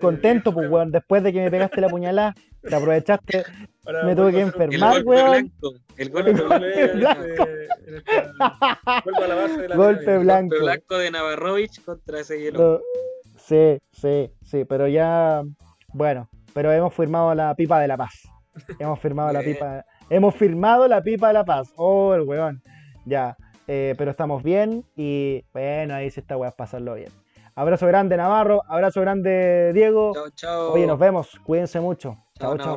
Contento, Eh, pues, weón. Después de que me pegaste la puñalada, te aprovechaste. Ahora me tuve que El enfermar, golpe weón. blanco. El golpe Golpe blanco. Golpe blanco. golpe blanco de Navarrovich contra ese hielo. Lo- Sí, sí, sí. Pero ya. Bueno, pero hemos firmado la pipa de la paz. Hemos firmado la Bien. pipa. Hemos firmado la pipa de la paz. Oh, el weón. Ya. eh, pero estamos bien y bueno, ahí sí está weón, pasarlo bien. Abrazo grande Navarro, abrazo grande Diego. Chao, chao. Oye, nos vemos. Cuídense mucho. Chao, Chao.